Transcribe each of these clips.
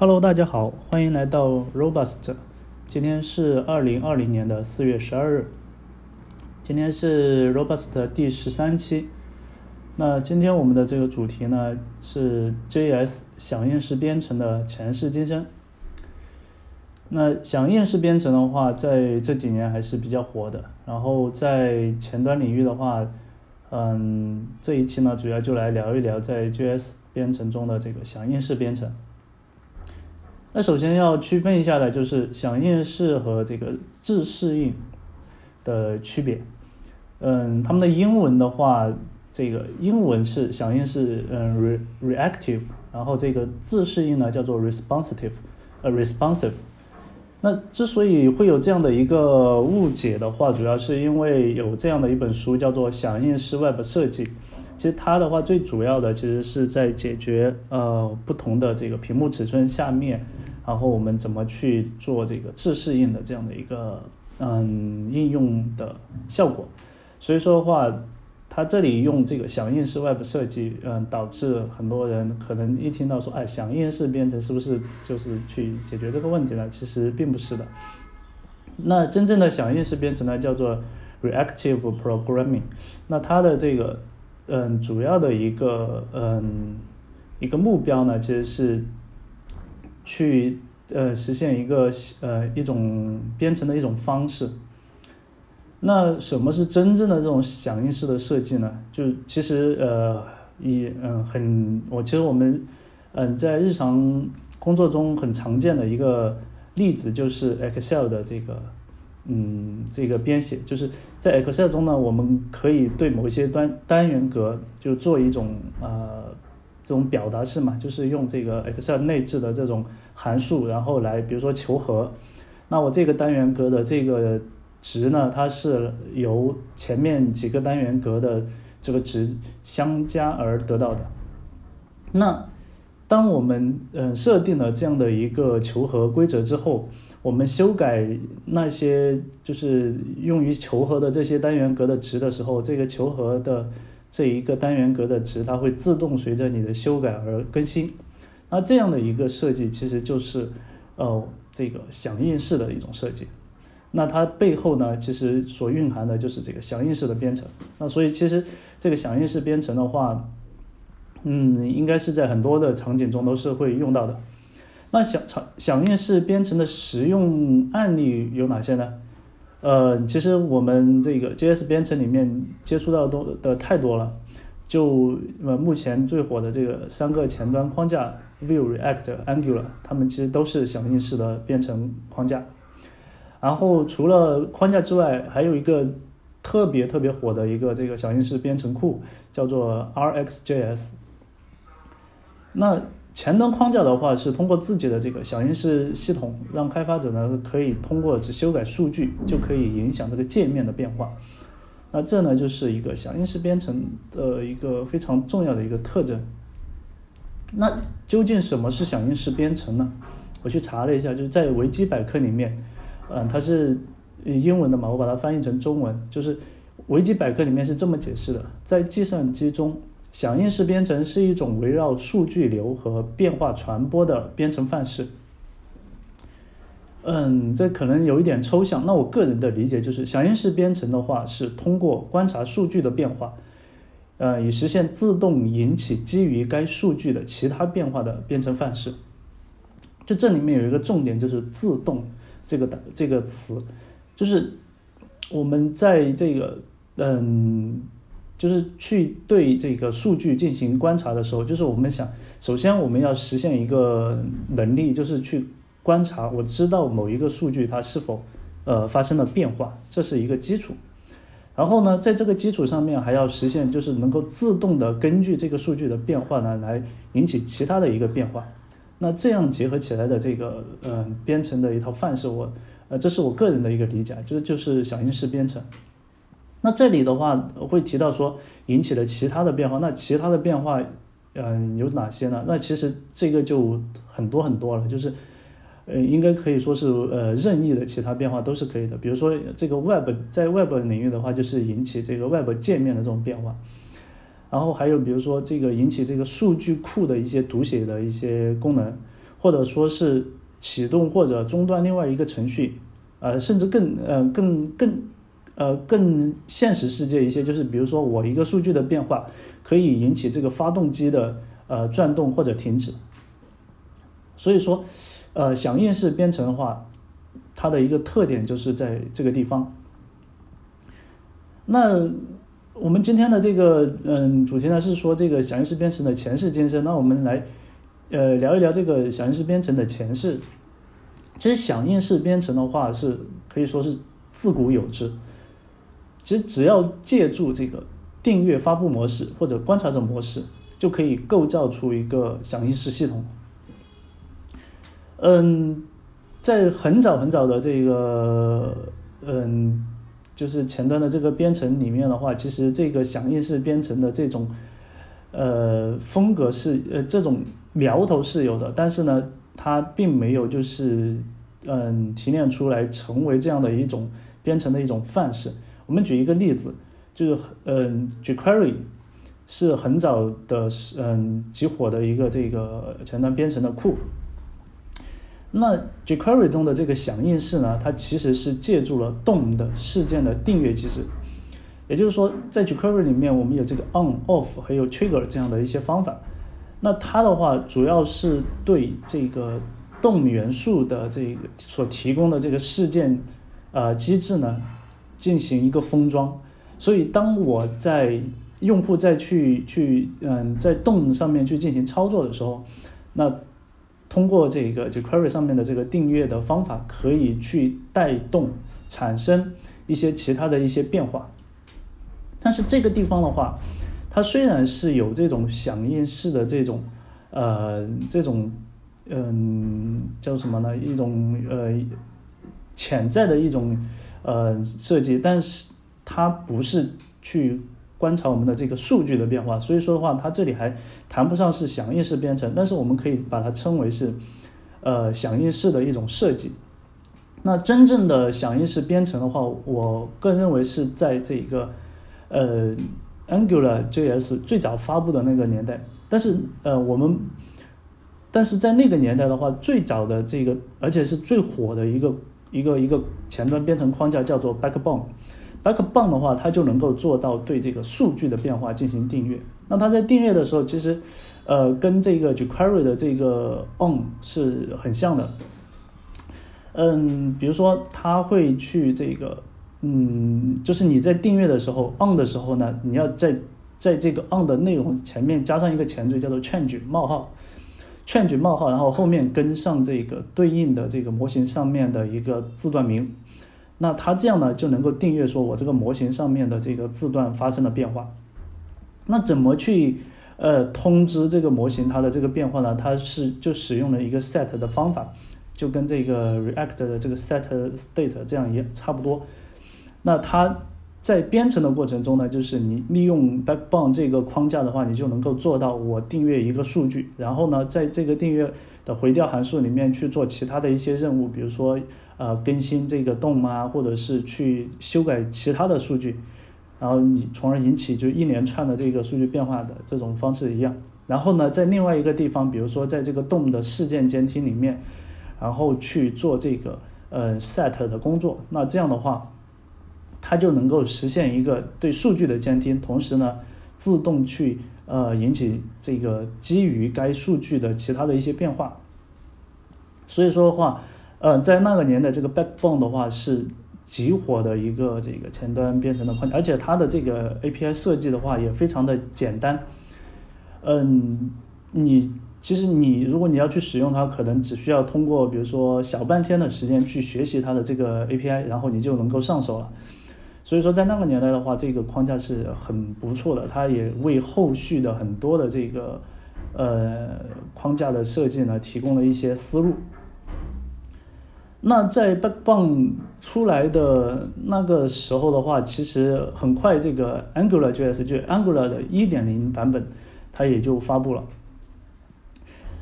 Hello，大家好，欢迎来到 Robust。今天是二零二零年的四月十二日，今天是 Robust 第十三期。那今天我们的这个主题呢是 JS 响应式编程的前世今生。那响应式编程的话，在这几年还是比较火的。然后在前端领域的话，嗯，这一期呢主要就来聊一聊在 JS 编程中的这个响应式编程。那首先要区分一下的就是响应式和这个自适应的区别。嗯，他们的英文的话，这个英文是响应是嗯 re reactive，然后这个自适应呢叫做 responsive，呃 responsive。那之所以会有这样的一个误解的话，主要是因为有这样的一本书叫做《响应式 Web 设计》，其实它的话最主要的其实是在解决呃不同的这个屏幕尺寸下面，然后我们怎么去做这个自适应的这样的一个嗯应用的效果，所以说的话。它这里用这个响应式 Web 设计，嗯，导致很多人可能一听到说，哎，响应式编程是不是就是去解决这个问题呢？其实并不是的。那真正的响应式编程呢，叫做 Reactive Programming。那它的这个，嗯，主要的一个，嗯，一个目标呢，其实是去，呃，实现一个，呃，一种编程的一种方式。那什么是真正的这种响应式的设计呢？就其实呃，以嗯很我其实我们嗯在日常工作中很常见的一个例子就是 Excel 的这个嗯这个编写，就是在 Excel 中呢，我们可以对某一些单单元格就做一种呃这种表达式嘛，就是用这个 Excel 内置的这种函数，然后来比如说求和，那我这个单元格的这个。值呢，它是由前面几个单元格的这个值相加而得到的。那当我们嗯设定了这样的一个求和规则之后，我们修改那些就是用于求和的这些单元格的值的时候，这个求和的这一个单元格的值，它会自动随着你的修改而更新。那这样的一个设计，其实就是呃这个响应式的一种设计。那它背后呢，其实所蕴含的就是这个响应式的编程。那所以其实这个响应式编程的话，嗯，应该是在很多的场景中都是会用到的。那响响响应式编程的实用案例有哪些呢？呃，其实我们这个 JS 编程里面接触到多的太多了。就呃目前最火的这个三个前端框架 Vue、React、Angular，它们其实都是响应式的编程框架。然后除了框架之外，还有一个特别特别火的一个这个响应式编程库，叫做 RxJS。那前端框架的话，是通过自己的这个响应式系统，让开发者呢可以通过只修改数据，就可以影响这个界面的变化。那这呢就是一个响应式编程的一个非常重要的一个特征。那究竟什么是响应式编程呢？我去查了一下，就是在维基百科里面。嗯，它是英文的嘛，我把它翻译成中文，就是维基百科里面是这么解释的：在计算机中，响应式编程是一种围绕数据流和变化传播的编程范式。嗯，这可能有一点抽象。那我个人的理解就是，响应式编程的话是通过观察数据的变化，呃，以实现自动引起基于该数据的其他变化的编程范式。就这里面有一个重点，就是自动。这个的这个词，就是我们在这个嗯，就是去对这个数据进行观察的时候，就是我们想，首先我们要实现一个能力，就是去观察，我知道某一个数据它是否呃发生了变化，这是一个基础。然后呢，在这个基础上面还要实现，就是能够自动的根据这个数据的变化呢，来引起其他的一个变化。那这样结合起来的这个嗯编程的一套范式，我呃这是我个人的一个理解，就是就是响应式编程。那这里的话会提到说引起了其他的变化，那其他的变化嗯有哪些呢？那其实这个就很多很多了，就是呃应该可以说是呃任意的其他变化都是可以的。比如说这个 Web 在 Web 领域的话，就是引起这个 Web 界面的这种变化。然后还有比如说这个引起这个数据库的一些读写的一些功能，或者说是启动或者中断另外一个程序，呃，甚至更呃更更呃更现实世界一些，就是比如说我一个数据的变化可以引起这个发动机的呃转动或者停止。所以说，呃，响应式编程的话，它的一个特点就是在这个地方。那我们今天的这个嗯主题呢是说这个响应式编程的前世今生。那我们来呃聊一聊这个响应式编程的前世。其实响应式编程的话是可以说是自古有之。其实只要借助这个订阅发布模式或者观察者模式，就可以构造出一个响应式系统。嗯，在很早很早的这个嗯。就是前端的这个编程里面的话，其实这个响应式编程的这种呃风格是呃这种苗头是有的，但是呢，它并没有就是嗯提炼出来成为这样的一种编程的一种范式。我们举一个例子，就是嗯 jQuery 是很早的嗯极火的一个这个前端编程的库。那 jQuery 中的这个响应式呢，它其实是借助了 DOM 的事件的订阅机制，也就是说，在 jQuery 里面，我们有这个 on、off 还有 trigger 这样的一些方法。那它的话，主要是对这个 DOM 元素的这个所提供的这个事件呃机制呢，进行一个封装。所以，当我在用户再去去嗯在动上面去进行操作的时候，那通过这个就 query 上面的这个订阅的方法，可以去带动产生一些其他的一些变化。但是这个地方的话，它虽然是有这种响应式的这种呃这种嗯叫什么呢？一种呃潜在的一种呃设计，但是它不是去。观察我们的这个数据的变化，所以说的话，它这里还谈不上是响应式编程，但是我们可以把它称为是，呃，响应式的一种设计。那真正的响应式编程的话，我个人认为是在这个，呃，Angular JS 最早发布的那个年代。但是，呃，我们，但是在那个年代的话，最早的这个，而且是最火的一个一个一个前端编程框架叫做 Backbone。Backbone 的话，它就能够做到对这个数据的变化进行订阅。那它在订阅的时候，其实，呃，跟这个 jQuery 的这个 on 是很像的。嗯，比如说，它会去这个，嗯，就是你在订阅的时候 on 的时候呢，你要在在这个 on 的内容前面加上一个前缀，叫做 change 冒号，change 冒号，然后后面跟上这个对应的这个模型上面的一个字段名。那它这样呢就能够订阅说我这个模型上面的这个字段发生了变化。那怎么去呃通知这个模型它的这个变化呢？它是就使用了一个 set 的方法，就跟这个 React 的这个 set state 这样也差不多。那它在编程的过程中呢，就是你利用 Backbone 这个框架的话，你就能够做到我订阅一个数据，然后呢，在这个订阅的回调函数里面去做其他的一些任务，比如说。呃，更新这个洞啊，或者是去修改其他的数据，然后你从而引起就一连串的这个数据变化的这种方式一样。然后呢，在另外一个地方，比如说在这个洞的事件监听里面，然后去做这个呃 set 的工作。那这样的话，它就能够实现一个对数据的监听，同时呢，自动去呃引起这个基于该数据的其他的一些变化。所以说的话。呃，在那个年代，这个 Backbone 的话是极火的一个这个前端编程的框架，而且它的这个 API 设计的话也非常的简单。嗯，你其实你如果你要去使用它，可能只需要通过比如说小半天的时间去学习它的这个 API，然后你就能够上手了。所以说，在那个年代的话，这个框架是很不错的，它也为后续的很多的这个呃框架的设计呢提供了一些思路。那在 Backbone 出来的那个时候的话，其实很快这个 Angular JS 就 Angular 的一点零版本，它也就发布了。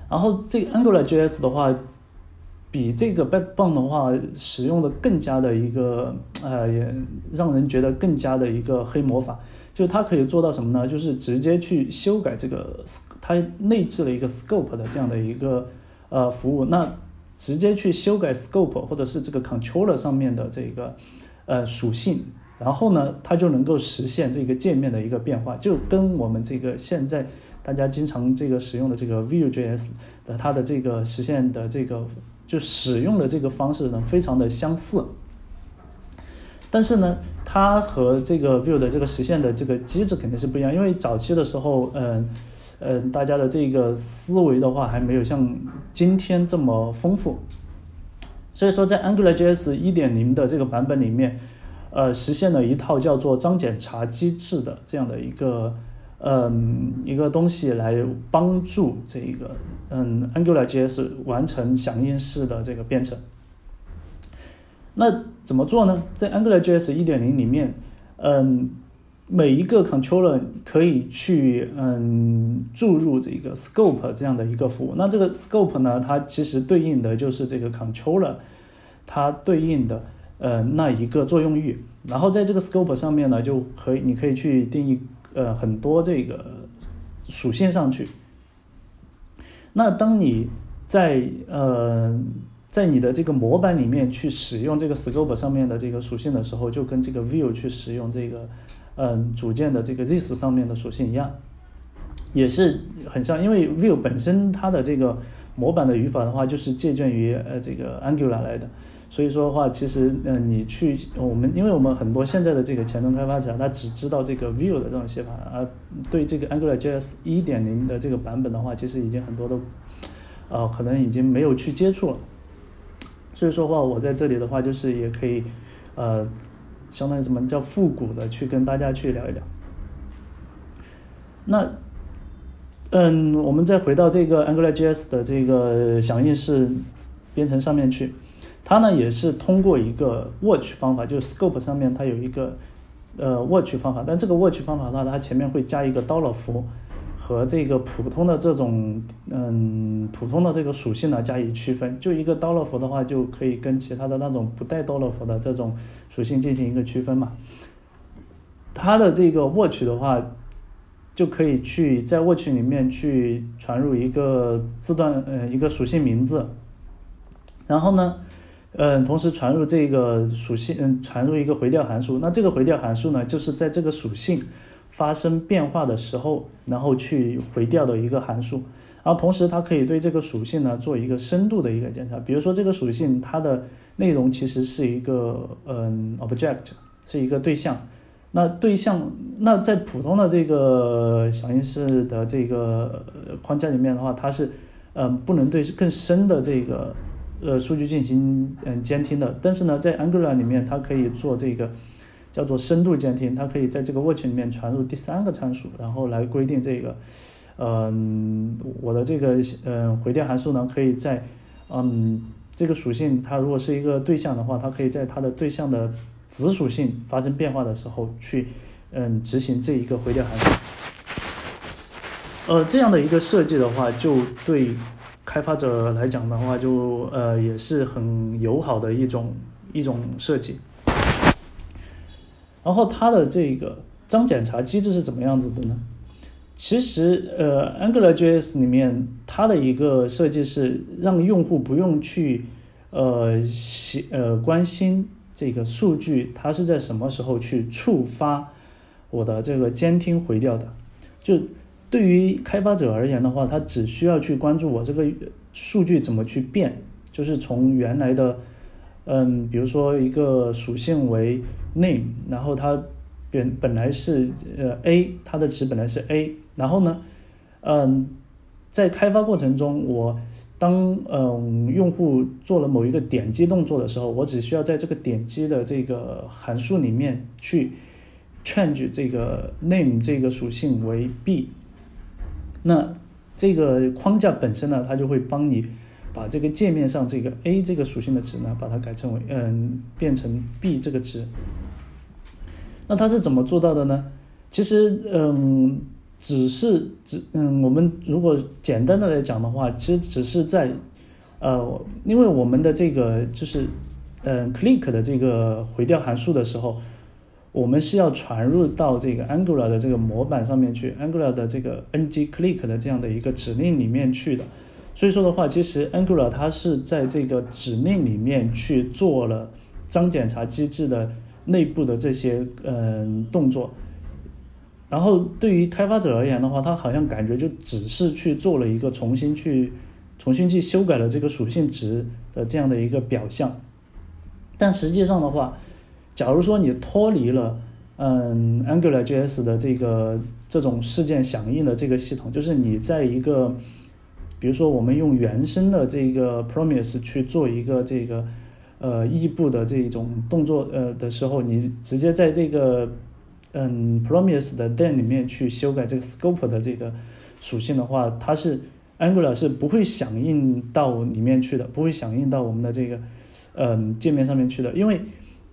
然后这个 Angular JS 的话，比这个 Backbone 的话使用的更加的一个呃，也让人觉得更加的一个黑魔法，就是它可以做到什么呢？就是直接去修改这个它内置了一个 Scope 的这样的一个。呃服务，那直接去修改 scope 或者是这个 controller 上面的这个呃属性，然后呢，它就能够实现这个界面的一个变化，就跟我们这个现在大家经常这个使用的这个 Vue.js 的它的这个实现的这个就使用的这个方式呢，非常的相似。但是呢，它和这个 Vue 的这个实现的这个机制肯定是不一样，因为早期的时候，嗯嗯，大家的这个思维的话还没有像今天这么丰富，所以说在 AngularJS 一点零的这个版本里面，呃，实现了一套叫做脏检查机制的这样的一个嗯一个东西来帮助这一个嗯 AngularJS 完成响应式的这个编程。那怎么做呢？在 AngularJS 一点零里面，嗯，每一个 controller 可以去嗯注入这个 scope 这样的一个服务。那这个 scope 呢，它其实对应的就是这个 controller 它对应的呃那一个作用域。然后在这个 scope 上面呢，就可以你可以去定义呃很多这个属性上去。那当你在呃。在你的这个模板里面去使用这个 scope 上面的这个属性的时候，就跟这个 view 去使用这个，嗯，组件的这个 this 上面的属性一样，也是很像。因为 view 本身它的这个模板的语法的话，就是借鉴于呃这个 Angular 来的。所以说的话，其实嗯，你去我们，因为我们很多现在的这个前端开发者，他只知道这个 Vue 的这种写法，而对这个 Angular JS 一点零的这个版本的话，其实已经很多都，呃，可能已经没有去接触了。所以说的话，我在这里的话，就是也可以，呃，相当于什么叫复古的去跟大家去聊一聊。那，嗯，我们再回到这个 AngularJS 的这个响应式编程上面去，它呢也是通过一个 Watch 方法，就是 Scope 上面它有一个呃 Watch 方法，但这个 Watch 方法的话，它前面会加一个 dollar 符。和这个普通的这种嗯普通的这个属性呢加以区分，就一个 dollar 符的话，就可以跟其他的那种不带 dollar 符的这种属性进行一个区分嘛。它的这个 watch 的话，就可以去在 watch 里面去传入一个字段呃一个属性名字，然后呢，嗯，同时传入这个属性嗯传入一个回调函数，那这个回调函数呢，就是在这个属性。发生变化的时候，然后去回调的一个函数，然后同时它可以对这个属性呢做一个深度的一个检查。比如说这个属性它的内容其实是一个嗯 object，是一个对象。那对象那在普通的这个响应式的这个框架里面的话，它是嗯不能对更深的这个呃数据进行嗯监听的。但是呢，在 Angular 里面它可以做这个。叫做深度监听，它可以在这个 watch 里面传入第三个参数，然后来规定这个，嗯，我的这个嗯回调函数呢，可以在嗯这个属性它如果是一个对象的话，它可以在它的对象的子属性发生变化的时候去嗯执行这一个回调函数。呃，这样的一个设计的话，就对开发者来讲的话，就呃也是很友好的一种一种设计。然后它的这个脏检查机制是怎么样子的呢？其实，呃，AngularJS 里面它的一个设计是让用户不用去，呃，写呃关心这个数据它是在什么时候去触发我的这个监听回调的。就对于开发者而言的话，他只需要去关注我这个数据怎么去变，就是从原来的。嗯，比如说一个属性为 name，然后它本本来是呃 a，它的值本来是 a，然后呢，嗯，在开发过程中，我当嗯用户做了某一个点击动作的时候，我只需要在这个点击的这个函数里面去 change 这个 name 这个属性为 b，那这个框架本身呢，它就会帮你。把这个界面上这个 a 这个属性的值呢，把它改成为嗯，变成 b 这个值。那它是怎么做到的呢？其实嗯，只是只嗯，我们如果简单的来讲的话，其实只是在呃，因为我们的这个就是嗯，click 的这个回调函数的时候，我们是要传入到这个 Angular 的这个模板上面去，Angular 的这个 ng click 的这样的一个指令里面去的。所以说的话，其实 Angular 它是在这个指令里面去做了脏检查机制的内部的这些嗯动作。然后对于开发者而言的话，他好像感觉就只是去做了一个重新去重新去修改了这个属性值的这样的一个表象。但实际上的话，假如说你脱离了嗯 Angular JS 的这个这种事件响应的这个系统，就是你在一个比如说我们用原生的这个 Promise 去做一个这个呃异步的这种动作呃的时候，你直接在这个嗯，Promise 的 then 里面去修改这个 scope 的这个属性的话，它是 Angular 是不会响应到里面去的，不会响应到我们的这个嗯界面上面去的，因为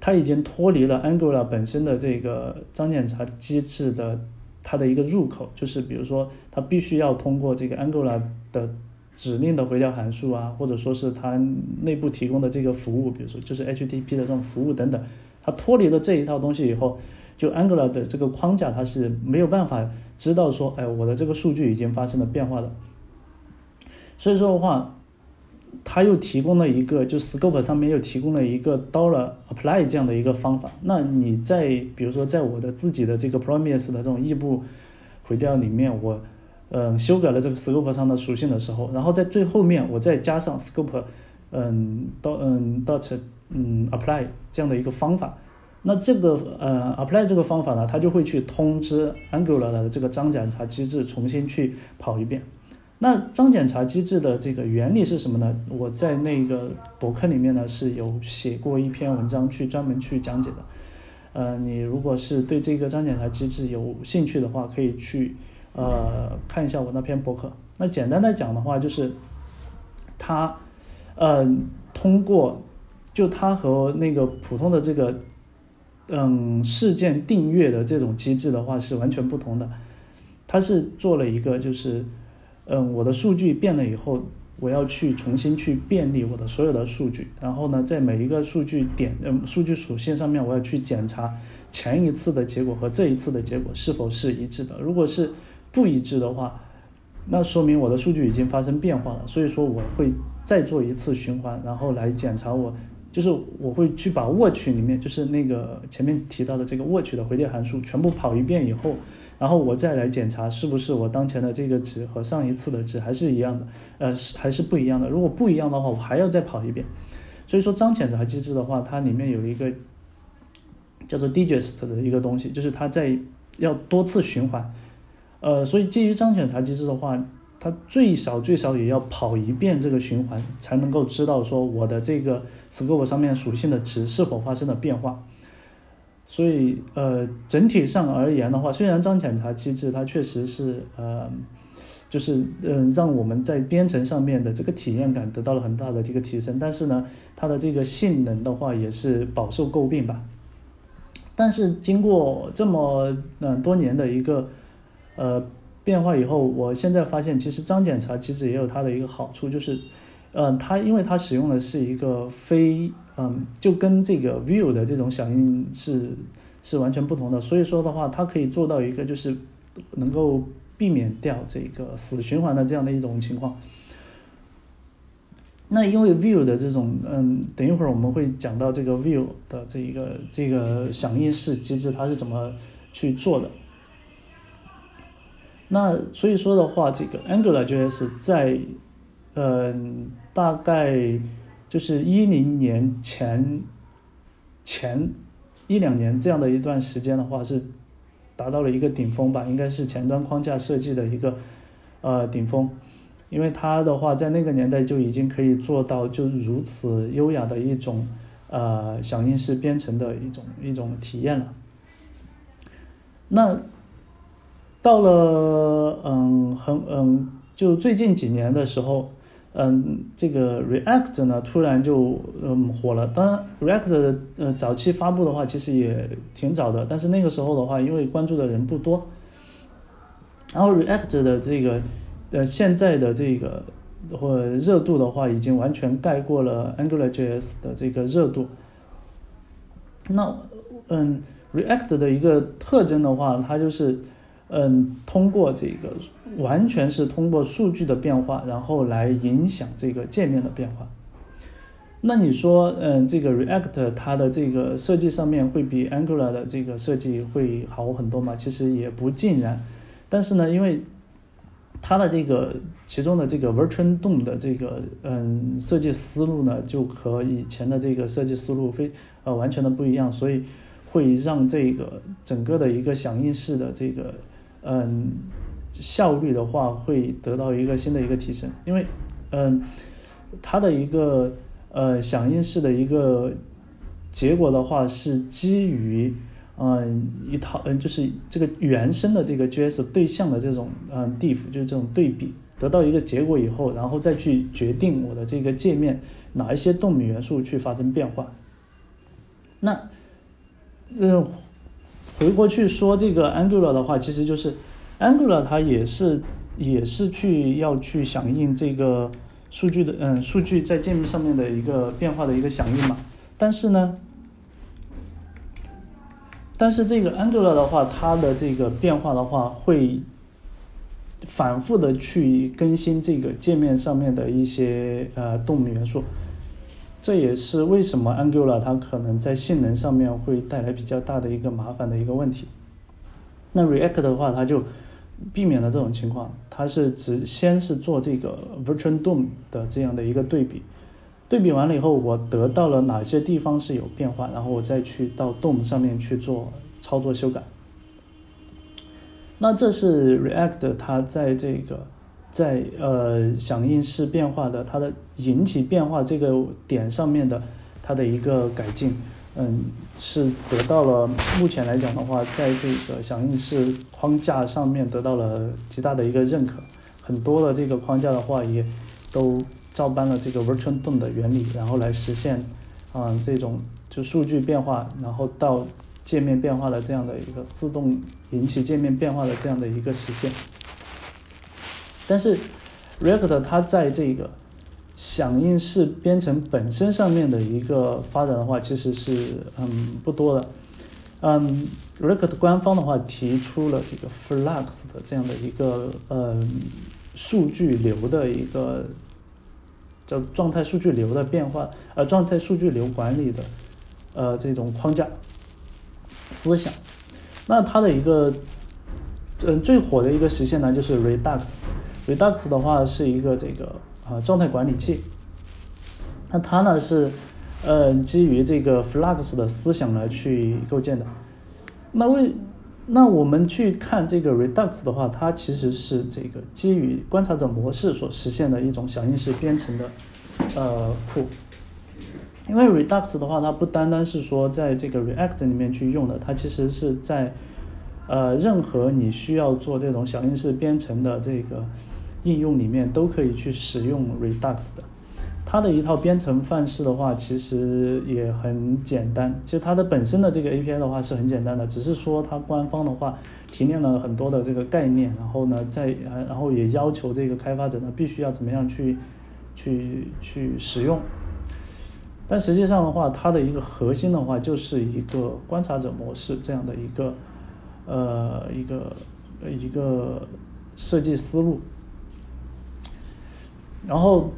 它已经脱离了 Angular 本身的这个脏检查机制的它的一个入口，就是比如说它必须要通过这个 Angular 的指令的回调函数啊，或者说是它内部提供的这个服务，比如说就是 HTTP 的这种服务等等，它脱离了这一套东西以后。就 Angular 的这个框架，它是没有办法知道说，哎，我的这个数据已经发生了变化的。所以说的话，它又提供了一个，就 Scope 上面又提供了一个 Dollar Apply 这样的一个方法。那你在比如说在我的自己的这个 Promise 的这种异步回调里面，我嗯修改了这个 Scope 上的属性的时候，然后在最后面我再加上 Scope 嗯 do，嗯 dot 嗯 Apply 这样的一个方法。那这个呃，apply 这个方法呢，它就会去通知 Angular 的这个脏检查机制重新去跑一遍。那脏检查机制的这个原理是什么呢？我在那个博客里面呢是有写过一篇文章去专门去讲解的。呃，你如果是对这个脏检查机制有兴趣的话，可以去呃看一下我那篇博客。那简单的讲的话，就是它呃通过就它和那个普通的这个。嗯，事件订阅的这种机制的话是完全不同的。它是做了一个，就是嗯，我的数据变了以后，我要去重新去便利我的所有的数据，然后呢，在每一个数据点，嗯，数据属性上面，我要去检查前一次的结果和这一次的结果是否是一致的。如果是不一致的话，那说明我的数据已经发生变化了。所以说，我会再做一次循环，然后来检查我。就是我会去把 watch 里面，就是那个前面提到的这个 watch 的回调函数全部跑一遍以后，然后我再来检查是不是我当前的这个值和上一次的值还是一样的，呃，是还是不一样的。如果不一样的话，我还要再跑一遍。所以说，张检查机制的话，它里面有一个叫做 digest 的一个东西，就是它在要多次循环。呃，所以基于张检查机制的话。它最少最少也要跑一遍这个循环，才能够知道说我的这个 scope 上面属性的值是否发生了变化。所以，呃，整体上而言的话，虽然脏检查机制它确实是呃，就是嗯，让我们在编程上面的这个体验感得到了很大的一个提升，但是呢，它的这个性能的话也是饱受诟病吧。但是经过这么嗯多年的一个呃。变化以后，我现在发现，其实脏检查机制也有它的一个好处，就是，嗯，它因为它使用的是一个非，嗯，就跟这个 view 的这种响应是是完全不同的，所以说的话，它可以做到一个就是能够避免掉这个死循环的这样的一种情况。那因为 view 的这种，嗯，等一会儿我们会讲到这个 view 的这一个这个响应式机制它是怎么去做的。那所以说的话，这个 Angular JS 在，嗯，大概就是一零年前前一两年这样的一段时间的话，是达到了一个顶峰吧，应该是前端框架设计的一个呃顶峰，因为它的话在那个年代就已经可以做到就如此优雅的一种呃响应式编程的一种一种体验了。那。到了嗯很嗯就最近几年的时候，嗯这个 React 呢突然就嗯火了。当然 React 的呃早期发布的话其实也挺早的，但是那个时候的话因为关注的人不多，然后 React 的这个呃现在的这个或热度的话已经完全盖过了 AngularJS 的这个热度。那嗯 React 的一个特征的话，它就是。嗯，通过这个完全是通过数据的变化，然后来影响这个界面的变化。那你说，嗯，这个 React 它的这个设计上面会比 Angular 的这个设计会好很多吗？其实也不尽然。但是呢，因为它的这个其中的这个 Virtual DOM 的这个嗯设计思路呢，就和以前的这个设计思路非呃完全的不一样，所以会让这个整个的一个响应式的这个嗯效率的话会得到一个新的一个提升，因为嗯它的一个。呃，响应式的一个结果的话，是基于嗯一套嗯，就是这个原生的这个 JS 对象的这种嗯 diff，就是这种对比，得到一个结果以后，然后再去决定我的这个界面哪一些动名元素去发生变化。那嗯，回过去说这个 Angular 的话，其实就是 Angular 它也是也是去要去响应这个。数据的嗯，数据在界面上面的一个变化的一个响应嘛，但是呢，但是这个 Angular 的话，它的这个变化的话，会反复的去更新这个界面上面的一些呃动物元素，这也是为什么 Angular 它可能在性能上面会带来比较大的一个麻烦的一个问题。那 React 的话，它就。避免了这种情况，它是只先是做这个 Virtual DOM 的这样的一个对比，对比完了以后，我得到了哪些地方是有变化，然后我再去到 DOM 上面去做操作修改。那这是 React 它在这个在呃响应式变化的它的引起变化这个点上面的它的一个改进。嗯，是得到了目前来讲的话，在这个响应式框架上面得到了极大的一个认可，很多的这个框架的话也都照搬了这个 Virtual DOM 的原理，然后来实现啊这种就数据变化，然后到界面变化的这样的一个自动引起界面变化的这样的一个实现。但是 React 它在这个响应式编程本身上面的一个发展的话，其实是嗯不多的。嗯，React 官方的话提出了这个 Flux 的这样的一个呃数据流的一个叫状态数据流的变化，呃状态数据流管理的呃这种框架思想。那它的一个嗯最火的一个实现呢，就是 Redux。Redux 的话是一个这个。啊，状态管理器，那它呢是，呃，基于这个 Flux 的思想来去构建的。那为那我们去看这个 Redux 的话，它其实是这个基于观察者模式所实现的一种响应式编程的呃库。因为 Redux 的话，它不单单是说在这个 React 里面去用的，它其实是在呃任何你需要做这种响应式编程的这个。应用里面都可以去使用 Redux 的，它的一套编程范式的话，其实也很简单。其实它的本身的这个 API 的话是很简单的，只是说它官方的话提炼了很多的这个概念，然后呢，在然后也要求这个开发者呢必须要怎么样去去去使用。但实际上的话，它的一个核心的话就是一个观察者模式这样的一个呃一个一个设计思路。然后，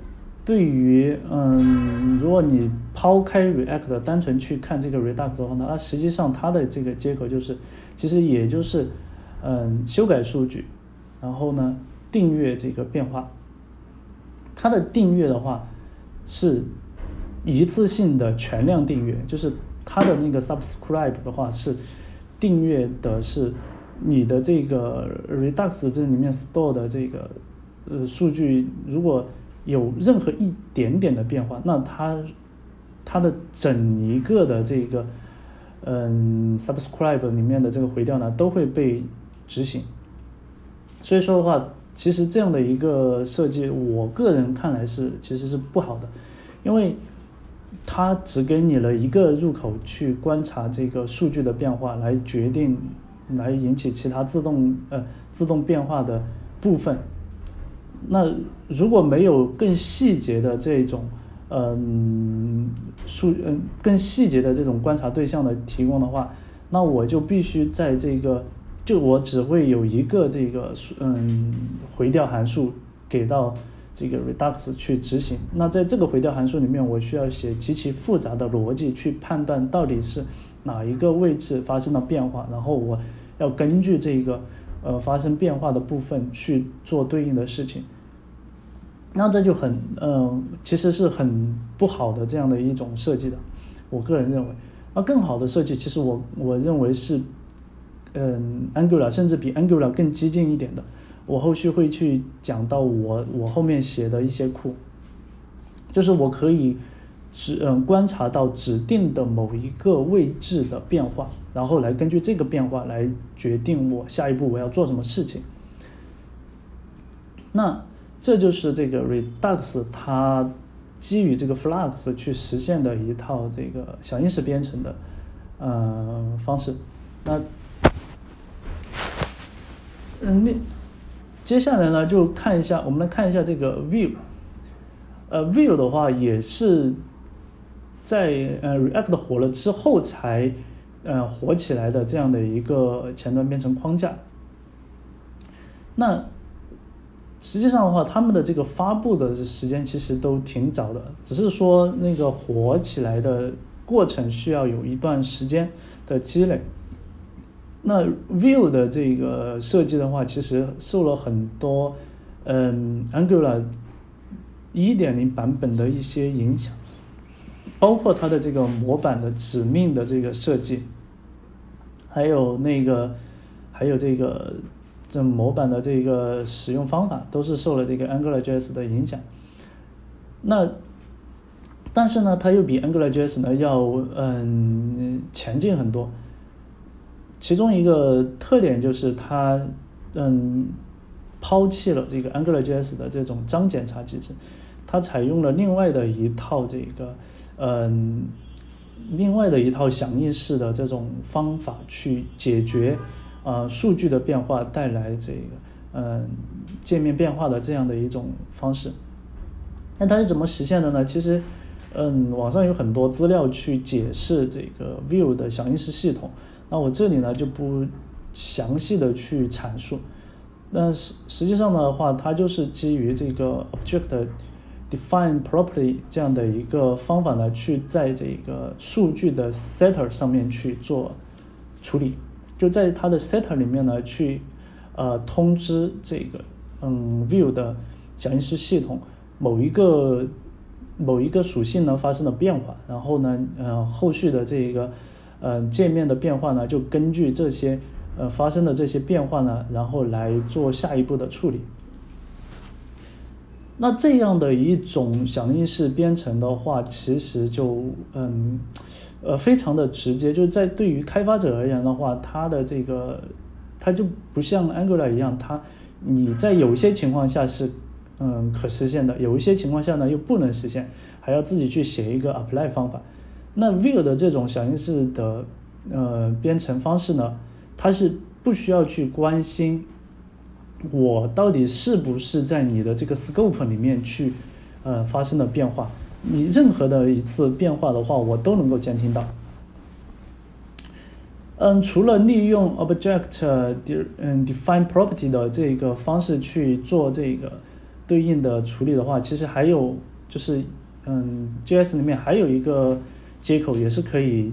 对于嗯，如果你抛开 React 单纯去看这个 Redux 的话呢，它实际上它的这个接口就是，其实也就是嗯修改数据，然后呢订阅这个变化。它的订阅的话是一次性的全量订阅，就是它的那个 Subscribe 的话是订阅的是你的这个 Redux 这里面 store 的这个。呃，数据如果有任何一点点的变化，那它它的整一个的这个嗯，subscribe 里面的这个回调呢，都会被执行。所以说的话，其实这样的一个设计，我个人看来是其实是不好的，因为它只给你了一个入口去观察这个数据的变化，来决定来引起其他自动呃自动变化的部分。那如果没有更细节的这种，嗯，数嗯更细节的这种观察对象的提供的话，那我就必须在这个就我只会有一个这个嗯回调函数给到这个 Redux 去执行。那在这个回调函数里面，我需要写极其复杂的逻辑去判断到底是哪一个位置发生了变化，然后我要根据这个呃发生变化的部分去做对应的事情。那这就很嗯，其实是很不好的这样的一种设计的，我个人认为。那更好的设计，其实我我认为是，嗯，Angular 甚至比 Angular 更激进一点的。我后续会去讲到我我后面写的一些库，就是我可以指嗯观察到指定的某一个位置的变化，然后来根据这个变化来决定我下一步我要做什么事情。那这就是这个 Redux 它。基于这个 Flux 去实现的一套这个小因式编程的呃方式，那嗯那接下来呢就看一下，我们来看一下这个 View 呃，View 的话也是在呃 React 火了之后才呃火起来的这样的一个前端编程框架，那。实际上的话，他们的这个发布的时间其实都挺早的，只是说那个火起来的过程需要有一段时间的积累。那 Vue 的这个设计的话，其实受了很多嗯 Angular 一点零版本的一些影响，包括它的这个模板的指令的这个设计，还有那个还有这个。这模板的这个使用方法都是受了这个 AngularJS 的影响。那但是呢，它又比 AngularJS 呢要嗯前进很多。其中一个特点就是它嗯抛弃了这个 AngularJS 的这种脏检查机制，它采用了另外的一套这个嗯另外的一套响应式的这种方法去解决。呃，数据的变化带来这个嗯界面变化的这样的一种方式，那它是怎么实现的呢？其实，嗯，网上有很多资料去解释这个 Vue 的响应式系统，那我这里呢就不详细的去阐述。那实实际上的话，它就是基于这个 Object Define Property 这样的一个方法呢，去在这个数据的 Setter 上面去做处理。就在它的 setter 里面呢，去呃通知这个嗯 view 的响应式系统某一个某一个属性呢发生了变化，然后呢呃后续的这一个呃界面的变化呢就根据这些呃发生的这些变化呢，然后来做下一步的处理。那这样的一种响应式编程的话，其实就嗯。呃，非常的直接，就是在对于开发者而言的话，它的这个，它就不像 Angular 一样，它你在有一些情况下是嗯可实现的，有一些情况下呢又不能实现，还要自己去写一个 apply 方法。那 Vue 的这种响应式的呃编程方式呢，它是不需要去关心我到底是不是在你的这个 scope 里面去呃发生了变化。你任何的一次变化的话，我都能够监听到。嗯，除了利用 object 嗯 define property 的这个方式去做这个对应的处理的话，其实还有就是嗯，JS 里面还有一个接口也是可以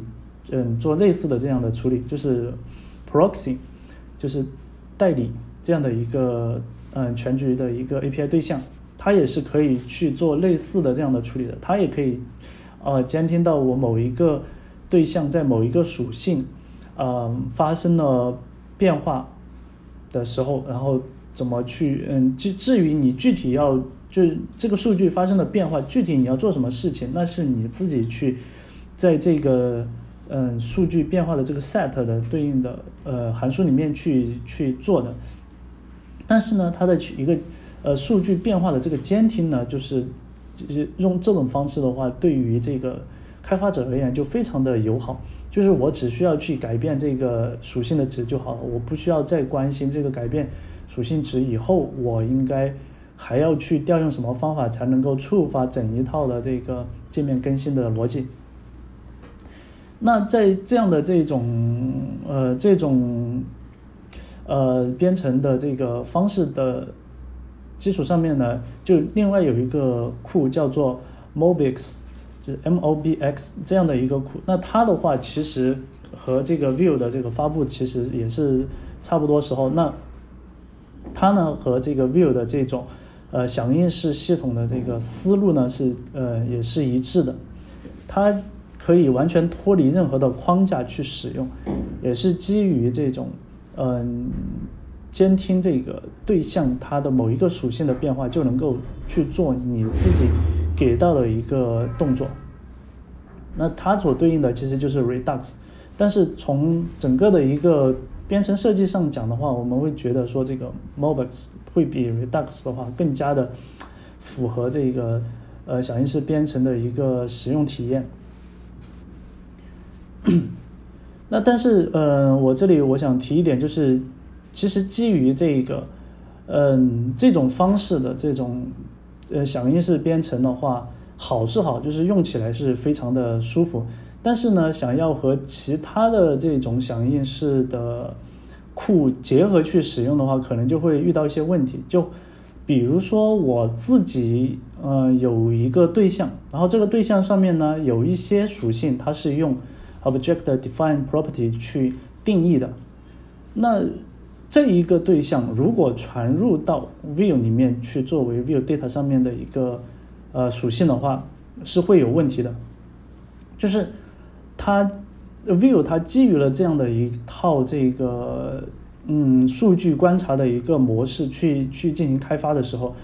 嗯做类似的这样的处理，就是 proxy，就是代理这样的一个嗯全局的一个 API 对象。它也是可以去做类似的这样的处理的，它也可以，呃，监听到我某一个对象在某一个属性，呃，发生了变化的时候，然后怎么去，嗯，至至于你具体要就这个数据发生了变化，具体你要做什么事情，那是你自己去在这个嗯数据变化的这个 set 的对应的呃函数里面去去做的，但是呢，它的一个。呃，数据变化的这个监听呢，就是就是用这种方式的话，对于这个开发者而言就非常的友好。就是我只需要去改变这个属性的值就好了，我不需要再关心这个改变属性值以后，我应该还要去调用什么方法才能够触发整一套的这个界面更新的逻辑。那在这样的这种呃这种呃编程的这个方式的基础上面呢，就另外有一个库叫做 Mobix，就 M O B X 这样的一个库。那它的话其实和这个 Vue 的这个发布其实也是差不多时候。那它呢和这个 Vue 的这种呃响应式系统的这个思路呢是呃也是一致的，它可以完全脱离任何的框架去使用，也是基于这种嗯监听这个对象它的某一个属性的变化就能够去做你自己给到的一个动作。那它所对应的其实就是 Redux，但是从整个的一个编程设计上讲的话，我们会觉得说这个 Mobix 会比 Redux 的话更加的符合这个呃响应式编程的一个使用体验。那但是呃，我这里我想提一点，就是其实基于这个嗯这种方式的这种呃响应式编程的话，好是好，就是用起来是非常的舒服。但是呢，想要和其他的这种响应式的库结合去使用的话，可能就会遇到一些问题。就比如说我自己，呃，有一个对象，然后这个对象上面呢有一些属性，它是用 object define property 去定义的。那这一个对象如果传入到 View 里面去作为 View data 上面的一个呃属性的话，是会有问题的，就是。它 View 它基于了这样的一套这个嗯数据观察的一个模式去去进行开发的时候，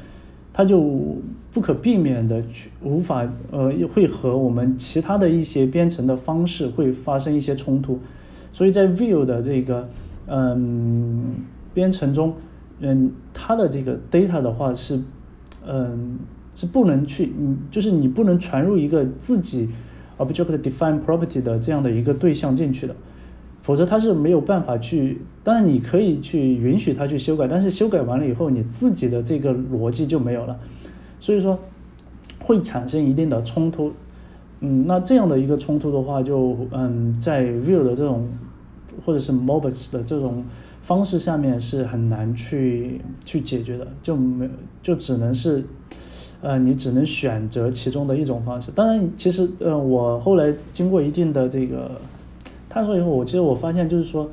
它就不可避免的去无法呃会和我们其他的一些编程的方式会发生一些冲突，所以在 Vue 的这个嗯编程中，嗯它的这个 data 的话是嗯是不能去嗯就是你不能传入一个自己。Object define property 的这样的一个对象进去的，否则它是没有办法去。当然，你可以去允许它去修改，但是修改完了以后，你自己的这个逻辑就没有了，所以说会产生一定的冲突。嗯，那这样的一个冲突的话，就嗯，在 Vue 的这种或者是 Mobix 的这种方式下面是很难去去解决的，就没就只能是。呃，你只能选择其中的一种方式。当然，其实，呃，我后来经过一定的这个探索以后，我其实我发现就是说，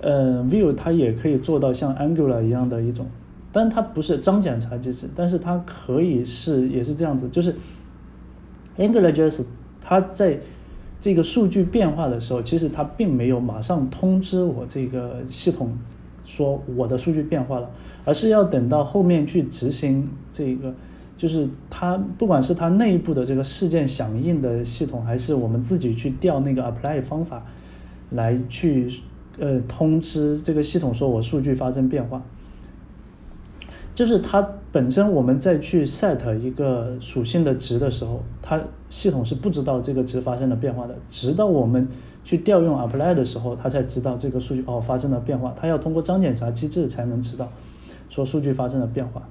呃，Vue 它也可以做到像 Angular 一样的一种，但它不是脏检查机制，但是它可以是也是这样子，就是 AngularJS 它在这个数据变化的时候，其实它并没有马上通知我这个系统说我的数据变化了，而是要等到后面去执行这个。就是它，不管是它内部的这个事件响应的系统，还是我们自己去调那个 apply 方法，来去呃通知这个系统说我数据发生变化。就是它本身我们在去 set 一个属性的值的时候，它系统是不知道这个值发生了变化的，直到我们去调用 apply 的时候，它才知道这个数据哦发生了变化。它要通过脏检查机制才能知道说数据发生了变化。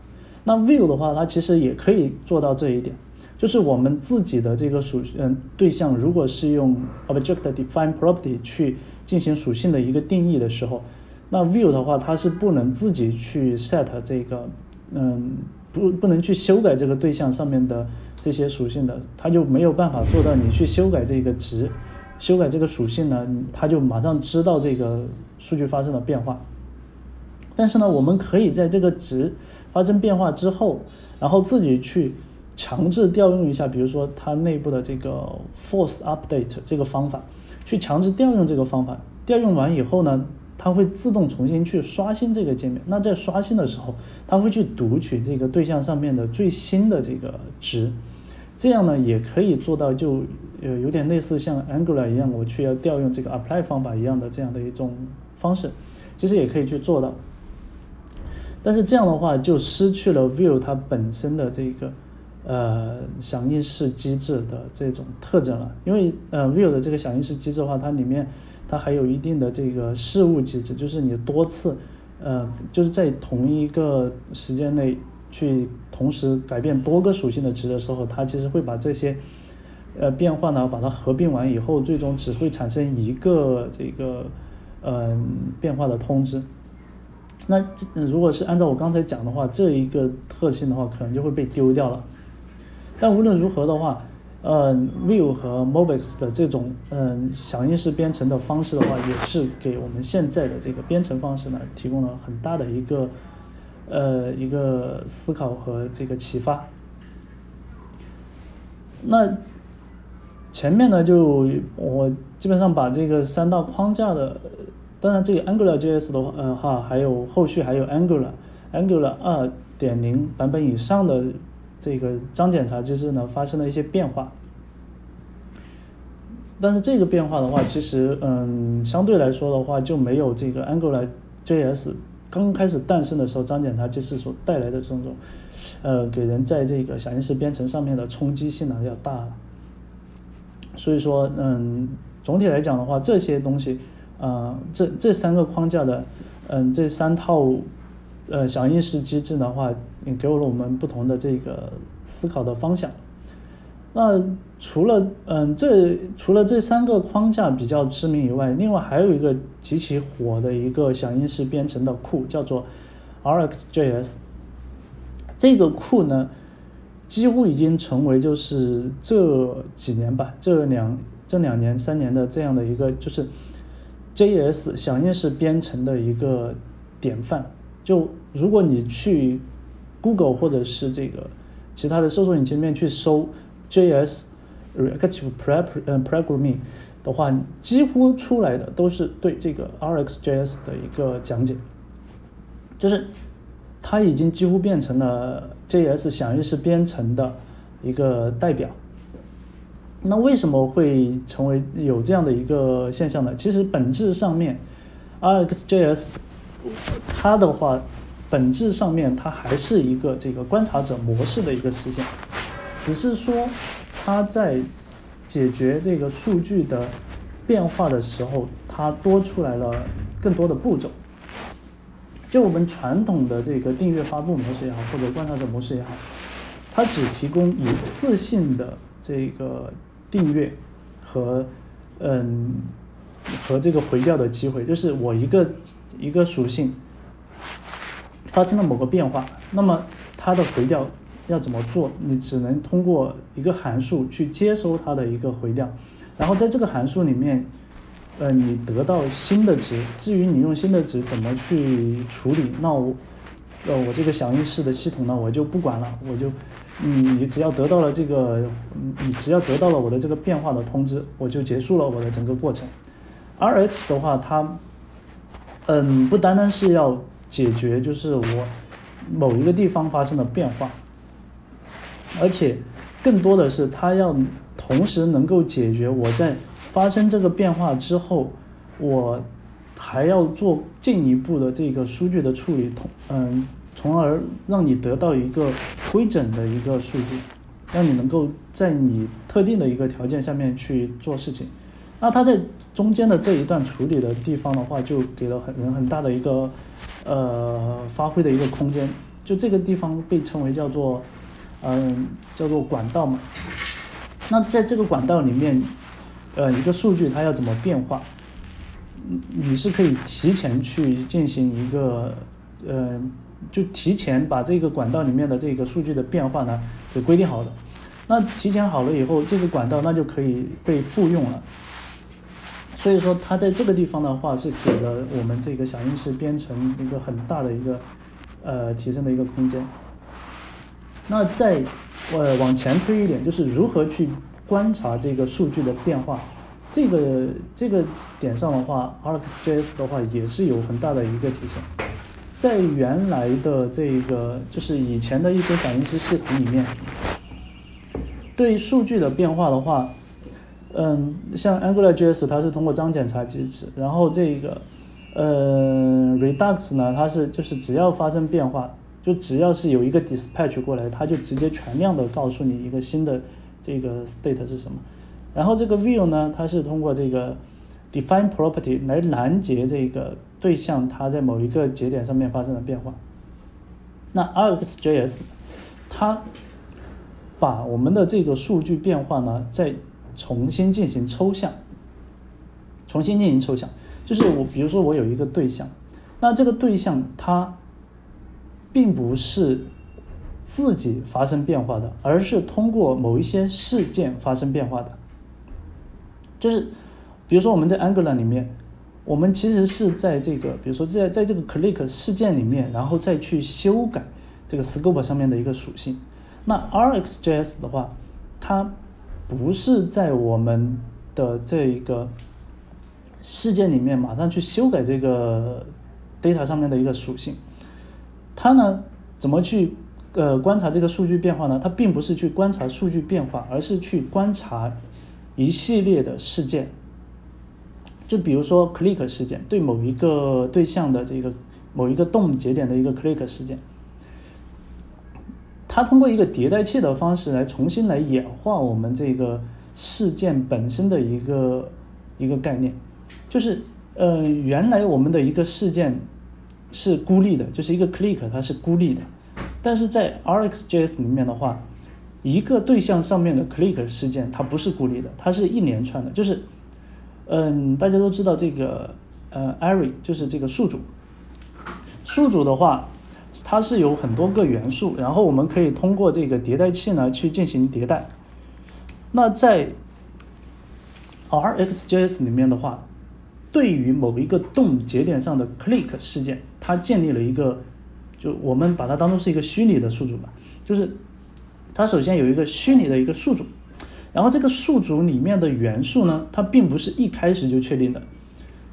那 view 的话，它其实也可以做到这一点，就是我们自己的这个属嗯对象，如果是用 Object Define Property 去进行属性的一个定义的时候，那 view 的话，它是不能自己去 set 这个嗯不不能去修改这个对象上面的这些属性的，它就没有办法做到你去修改这个值，修改这个属性呢，它就马上知道这个数据发生了变化。但是呢，我们可以在这个值发生变化之后，然后自己去强制调用一下，比如说它内部的这个 force update 这个方法，去强制调用这个方法。调用完以后呢，它会自动重新去刷新这个界面。那在刷新的时候，它会去读取这个对象上面的最新的这个值。这样呢，也可以做到就呃有点类似像 Angular 一样，我去要调用这个 apply 方法一样的这样的一种方式，其实也可以去做到。但是这样的话就失去了 View 它本身的这个呃响应式机制的这种特征了，因为呃 View 的这个响应式机制的话，它里面它还有一定的这个事务机制，就是你多次呃就是在同一个时间内去同时改变多个属性的值的时候，它其实会把这些呃变化呢把它合并完以后，最终只会产生一个这个嗯变化的通知。那如果是按照我刚才讲的话，这一个特性的话，可能就会被丢掉了。但无论如何的话，呃，Vue 和 Mobix 的这种嗯响应式编程的方式的话，也是给我们现在的这个编程方式呢，提供了很大的一个呃一个思考和这个启发。那前面呢，就我基本上把这个三大框架的。当然，这个 Angular JS 的话，呃哈，还有后续还有 Angular，Angular 二点零版本以上的这个章检查机制呢，发生了一些变化。但是这个变化的话，其实嗯，相对来说的话，就没有这个 Angular JS 刚开始诞生的时候章检查机制所带来的这种，呃，给人在这个响应式编程上面的冲击性呢要大了。所以说，嗯，总体来讲的话，这些东西。呃，这这三个框架的，嗯，这三套，呃，响应式机制的话，也给了我们不同的这个思考的方向。那除了嗯，这除了这三个框架比较知名以外，另外还有一个极其火的一个响应式编程的库，叫做 RxJS。这个库呢，几乎已经成为就是这几年吧，这两这两年三年的这样的一个就是。JS 响应式编程的一个典范，就如果你去 Google 或者是这个其他的搜索引擎里面去搜 JS Reactive Programming 的话，几乎出来的都是对这个 RxJS 的一个讲解，就是它已经几乎变成了 JS 响应式编程的一个代表。那为什么会成为有这样的一个现象呢？其实本质上面，RxJS 它的话，本质上面它还是一个这个观察者模式的一个实现，只是说它在解决这个数据的变化的时候，它多出来了更多的步骤。就我们传统的这个订阅发布模式也好，或者观察者模式也好，它只提供一次性的这个。订阅和嗯和这个回调的机会，就是我一个一个属性发生了某个变化，那么它的回调要怎么做？你只能通过一个函数去接收它的一个回调，然后在这个函数里面，呃，你得到新的值。至于你用新的值怎么去处理，那我呃我这个响应式的系统呢，我就不管了，我就。嗯，你只要得到了这个，你只要得到了我的这个变化的通知，我就结束了我的整个过程。Rx 的话，它，嗯，不单单是要解决就是我某一个地方发生的变化，而且更多的是它要同时能够解决我在发生这个变化之后，我还要做进一步的这个数据的处理，同嗯。从而让你得到一个规整的一个数据，让你能够在你特定的一个条件下面去做事情。那它在中间的这一段处理的地方的话，就给了很人很大的一个呃发挥的一个空间。就这个地方被称为叫做嗯叫做管道嘛。那在这个管道里面，呃一个数据它要怎么变化，你是可以提前去进行一个呃。就提前把这个管道里面的这个数据的变化呢给规定好的，那提前好了以后，这个管道那就可以被复用了。所以说，它在这个地方的话是给了我们这个响应式编程一个很大的一个呃提升的一个空间。那再呃往前推一点，就是如何去观察这个数据的变化，这个这个点上的话，ArxJS 的话也是有很大的一个提升。在原来的这个，就是以前的一些响应式系统里面，对数据的变化的话，嗯，像 AngularJS 它是通过章检查机制，然后这个，呃，Redux 呢，它是就是只要发生变化，就只要是有一个 dispatch 过来，它就直接全量的告诉你一个新的这个 state 是什么。然后这个 Vue 呢，它是通过这个 define property 来拦截这个。对象它在某一个节点上面发生了变化，那 RxJS 它把我们的这个数据变化呢在重新进行抽象，重新进行抽象，就是我比如说我有一个对象，那这个对象它并不是自己发生变化的，而是通过某一些事件发生变化的。就是比如说我们在 Angular 里面，我们其实是在这个，比如说在在这个 click 事件里面，然后再去修改这个 scope 上面的一个属性。那 RxJS 的话，它不是在我们的这一个事件里面马上去修改这个 data 上面的一个属性，它呢怎么去呃观察这个数据变化呢？它并不是去观察数据变化，而是去观察一系列的事件。就比如说 click 事件，对某一个对象的这个某一个动节点的一个 click 事件，它通过一个迭代器的方式来重新来演化我们这个事件本身的一个一个概念，就是呃原来我们的一个事件是孤立的，就是一个 click 它是孤立的，但是在 RxJS 里面的话，一个对象上面的 click 事件它不是孤立的，它是一连串的，就是。嗯，大家都知道这个呃，array 就是这个数组。数组的话，它是有很多个元素，然后我们可以通过这个迭代器呢去进行迭代。那在 RxJS 里面的话，对于某一个动节点上的 click 事件，它建立了一个，就我们把它当做是一个虚拟的数组吧，就是它首先有一个虚拟的一个数组。然后这个数组里面的元素呢，它并不是一开始就确定的。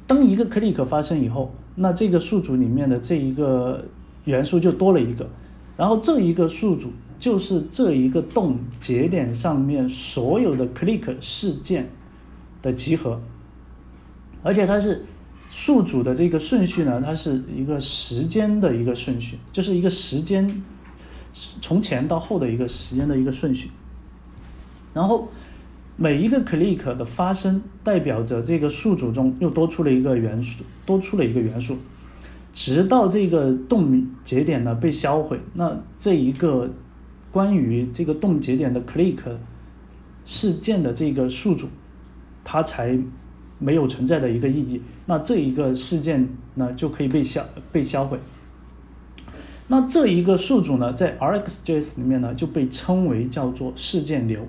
当一个 click 发生以后，那这个数组里面的这一个元素就多了一个，然后这一个数组就是这一个动节点上面所有的 click 事件的集合，而且它是数组的这个顺序呢，它是一个时间的一个顺序，就是一个时间从前到后的一个时间的一个顺序。然后每一个 click 的发生，代表着这个数组中又多出了一个元素，多出了一个元素，直到这个动节点呢被销毁，那这一个关于这个动节点的 click 事件的这个数组，它才没有存在的一个意义。那这一个事件呢就可以被销被销毁。那这一个数组呢，在 RxJS 里面呢就被称为叫做事件流。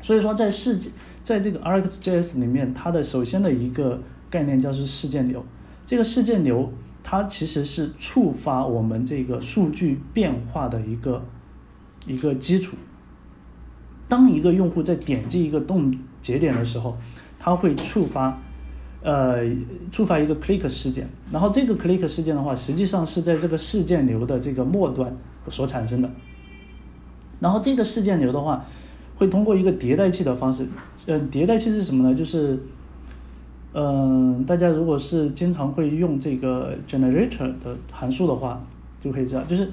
所以说，在事件在这个 RxJS 里面，它的首先的一个概念叫做事件流。这个事件流，它其实是触发我们这个数据变化的一个一个基础。当一个用户在点击一个动节点的时候，它会触发呃触发一个 click 事件，然后这个 click 事件的话，实际上是在这个事件流的这个末端所产生的。然后这个事件流的话。会通过一个迭代器的方式，嗯，迭代器是什么呢？就是，嗯，大家如果是经常会用这个 generator 的函数的话，就可以知道，就是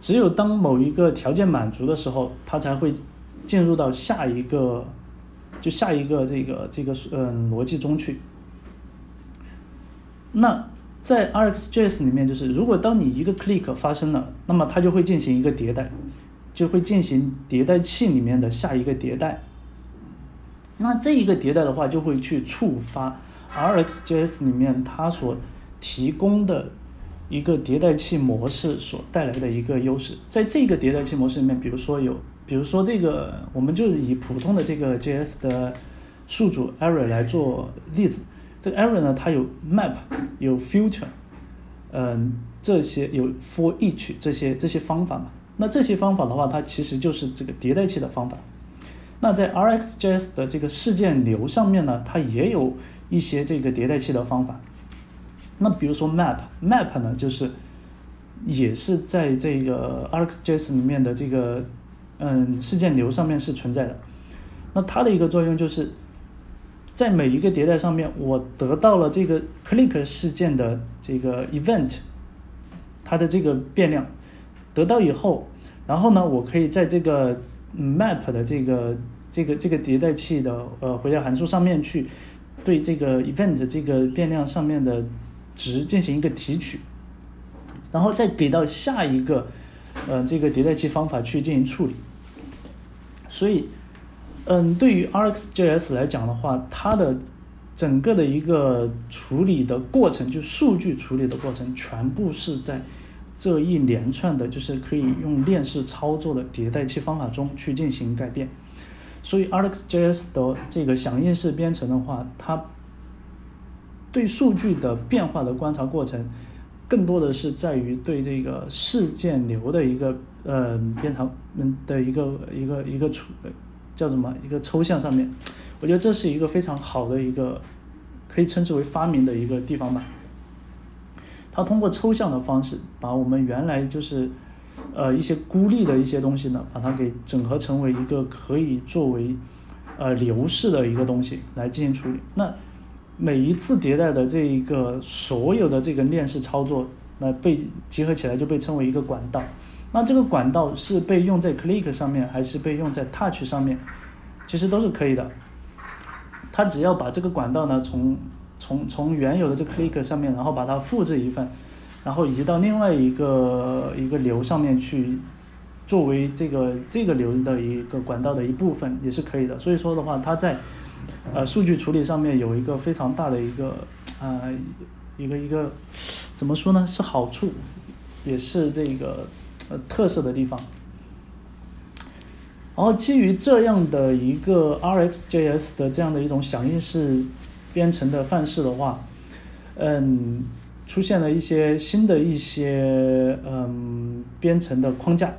只有当某一个条件满足的时候，它才会进入到下一个，就下一个这个这个嗯逻辑中去。那在 RxJS 里面，就是如果当你一个 click 发生了，那么它就会进行一个迭代。就会进行迭代器里面的下一个迭代，那这一个迭代的话，就会去触发 RxJS 里面它所提供的一个迭代器模式所带来的一个优势。在这个迭代器模式里面，比如说有，比如说这个，我们就以普通的这个 JS 的数组 array 来做例子。这个 array 呢，它有 map，有 filter，嗯，这些有 for each 这些这些方法嘛。那这些方法的话，它其实就是这个迭代器的方法。那在 RxJS 的这个事件流上面呢，它也有一些这个迭代器的方法。那比如说 Map，Map 呢，就是也是在这个 RxJS 里面的这个嗯事件流上面是存在的。那它的一个作用就是，在每一个迭代上面，我得到了这个 Click 事件的这个 Event，它的这个变量。得到以后，然后呢，我可以在这个 map 的这个这个这个迭代器的呃回调函数上面去对这个 event 这个变量上面的值进行一个提取，然后再给到下一个呃这个迭代器方法去进行处理。所以，嗯，对于 RxJS 来讲的话，它的整个的一个处理的过程，就数据处理的过程，全部是在这一连串的，就是可以用链式操作的迭代器方法中去进行改变。所以 RxJS 的这个响应式编程的话，它对数据的变化的观察过程，更多的是在于对这个事件流的一个呃编程嗯的一个一个一个处叫什么一个抽象上面。我觉得这是一个非常好的一个，可以称之为发明的一个地方吧。它通过抽象的方式，把我们原来就是，呃一些孤立的一些东西呢，把它给整合成为一个可以作为，呃流式的一个东西来进行处理。那每一次迭代的这一个所有的这个链式操作，那被结合起来就被称为一个管道。那这个管道是被用在 Click 上面，还是被用在 Touch 上面，其实都是可以的。它只要把这个管道呢，从从从原有的这 click 上面，然后把它复制一份，然后移到另外一个一个流上面去，作为这个这个流的一个管道的一部分也是可以的。所以说的话，它在呃数据处理上面有一个非常大的一个啊一个一个怎么说呢？是好处，也是这个呃特色的地方。然后基于这样的一个 RxJS 的这样的一种响应式编程的范式的话，嗯，出现了一些新的一些嗯编程的框架，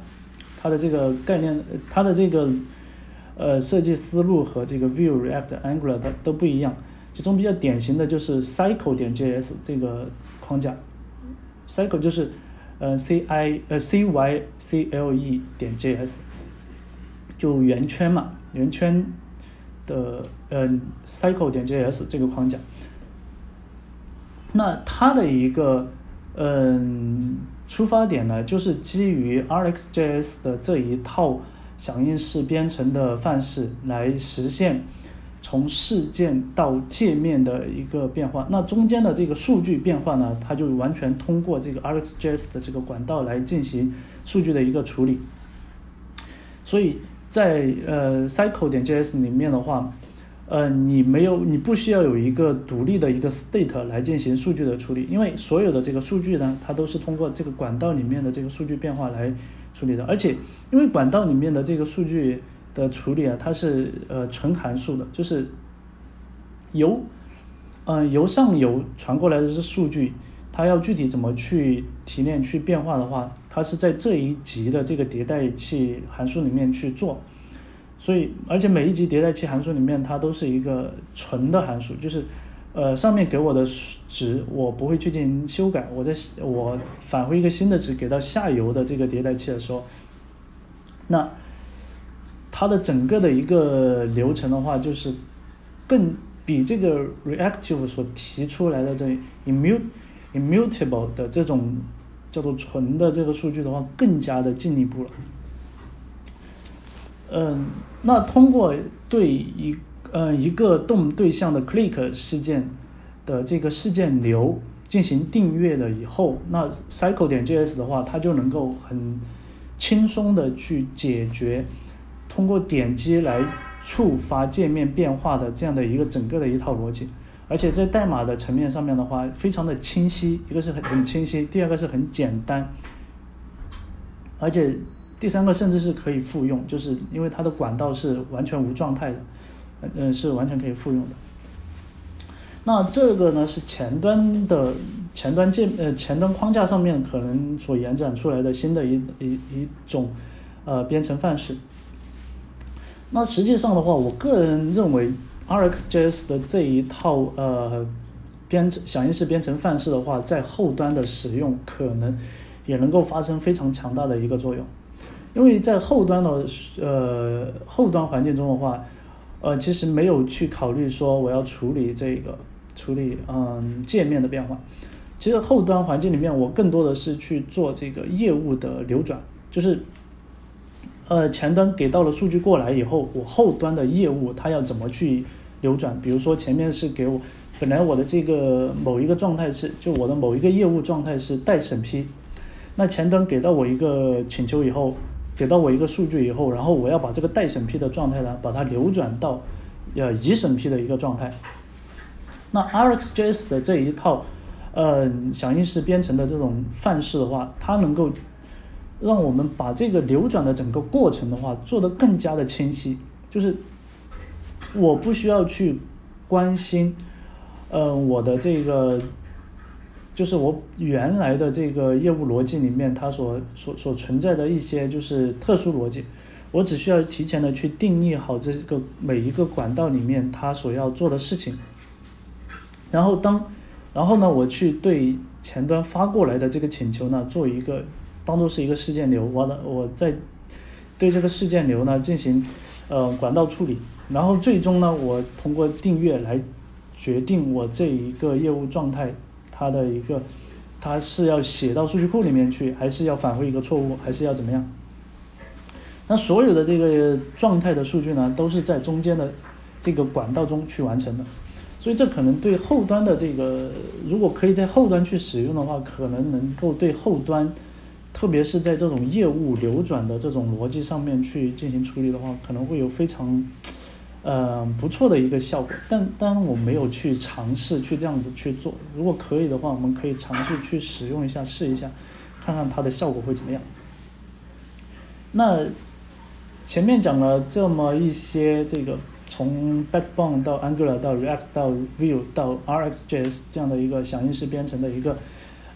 它的这个概念，它的这个呃设计思路和这个 Vue、React、Angular 它都不一样。其中比较典型的就是 Cycle 点 JS 这个框架，Cycle 就是呃 C I 呃 C Y C L E 点 JS。就圆圈嘛，圆圈的嗯，cycle 点 js 这个框架，那它的一个嗯出发点呢，就是基于 RxJS 的这一套响应式编程的范式来实现从事件到界面的一个变化。那中间的这个数据变化呢，它就完全通过这个 RxJS 的这个管道来进行数据的一个处理，所以。在呃，cycle 点 js 里面的话，呃，你没有，你不需要有一个独立的一个 state 来进行数据的处理，因为所有的这个数据呢，它都是通过这个管道里面的这个数据变化来处理的。而且，因为管道里面的这个数据的处理啊，它是呃纯函数的，就是由嗯由上游传过来的是数据。它要具体怎么去提炼、去变化的话，它是在这一级的这个迭代器函数里面去做。所以，而且每一级迭代器函数里面，它都是一个纯的函数，就是呃上面给我的值，我不会去进行修改。我在我返回一个新的值给到下游的这个迭代器的时候，那它的整个的一个流程的话，就是更比这个 reactive 所提出来的这 immutable 的这种叫做纯的这个数据的话，更加的进一步了。嗯，那通过对一嗯一个动对象的 click 事件的这个事件流进行订阅了以后，那 cycle 点 js 的话，它就能够很轻松的去解决通过点击来触发界面变化的这样的一个整个的一套逻辑。而且在代码的层面上面的话，非常的清晰，一个是很很清晰，第二个是很简单，而且第三个甚至是可以复用，就是因为它的管道是完全无状态的，嗯，是完全可以复用的。那这个呢是前端的前端界呃前端框架上面可能所延展出来的新的一一一种呃编程范式。那实际上的话，我个人认为。RxJS 的这一套呃编程响应式编程范式的话，在后端的使用可能也能够发生非常强大的一个作用，因为在后端的呃后端环境中的话，呃其实没有去考虑说我要处理这个处理嗯界面的变化，其实后端环境里面我更多的是去做这个业务的流转，就是。呃，前端给到了数据过来以后，我后端的业务它要怎么去流转？比如说前面是给我，本来我的这个某一个状态是，就我的某一个业务状态是待审批，那前端给到我一个请求以后，给到我一个数据以后，然后我要把这个待审批的状态呢，把它流转到呃已审批的一个状态。那 RxJS 的这一套，呃，响应式编程的这种范式的话，它能够让我们把这个流转的整个过程的话做得更加的清晰，就是我不需要去关心，呃，我的这个。就是我原来的这个业务逻辑里面，它所所所存在的一些就是特殊逻辑，我只需要提前的去定义好这个每一个管道里面它所要做的事情，然后当，然后呢，我去对前端发过来的这个请求呢，做一个当做是一个事件流，完了我再对这个事件流呢进行呃管道处理，然后最终呢，我通过订阅来决定我这一个业务状态。它的一个，它是要写到数据库里面去，还是要返回一个错误，还是要怎么样？那所有的这个状态的数据呢，都是在中间的这个管道中去完成的。所以这可能对后端的这个，如果可以在后端去使用的话，可能能够对后端，特别是在这种业务流转的这种逻辑上面去进行处理的话，可能会有非常。呃，不错的一个效果，但当然我没有去尝试去这样子去做。如果可以的话，我们可以尝试去使用一下，试一下，看看它的效果会怎么样。那前面讲了这么一些，这个从 Backbone 到 Angular 到 React 到 Vue 到 RxJS 这样的一个响应式编程的一个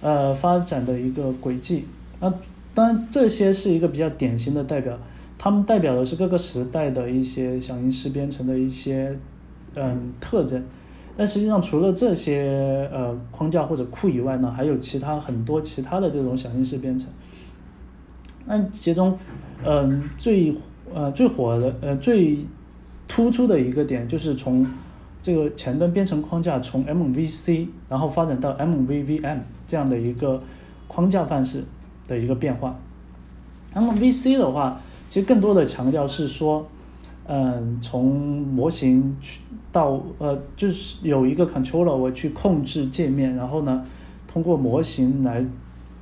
呃发展的一个轨迹。那当然这些是一个比较典型的代表。它们代表的是各个时代的一些响应式编程的一些嗯特征，但实际上除了这些呃框架或者库以外呢，还有其他很多其他的这种响应式编程。那其中嗯最呃最火的呃最突出的一个点就是从这个前端编程框架从 MVC 然后发展到 MVVM 这样的一个框架范式的一个变化。MVC 的话。其实更多的强调是说，嗯，从模型去到呃，就是有一个 controller 我去控制界面，然后呢，通过模型来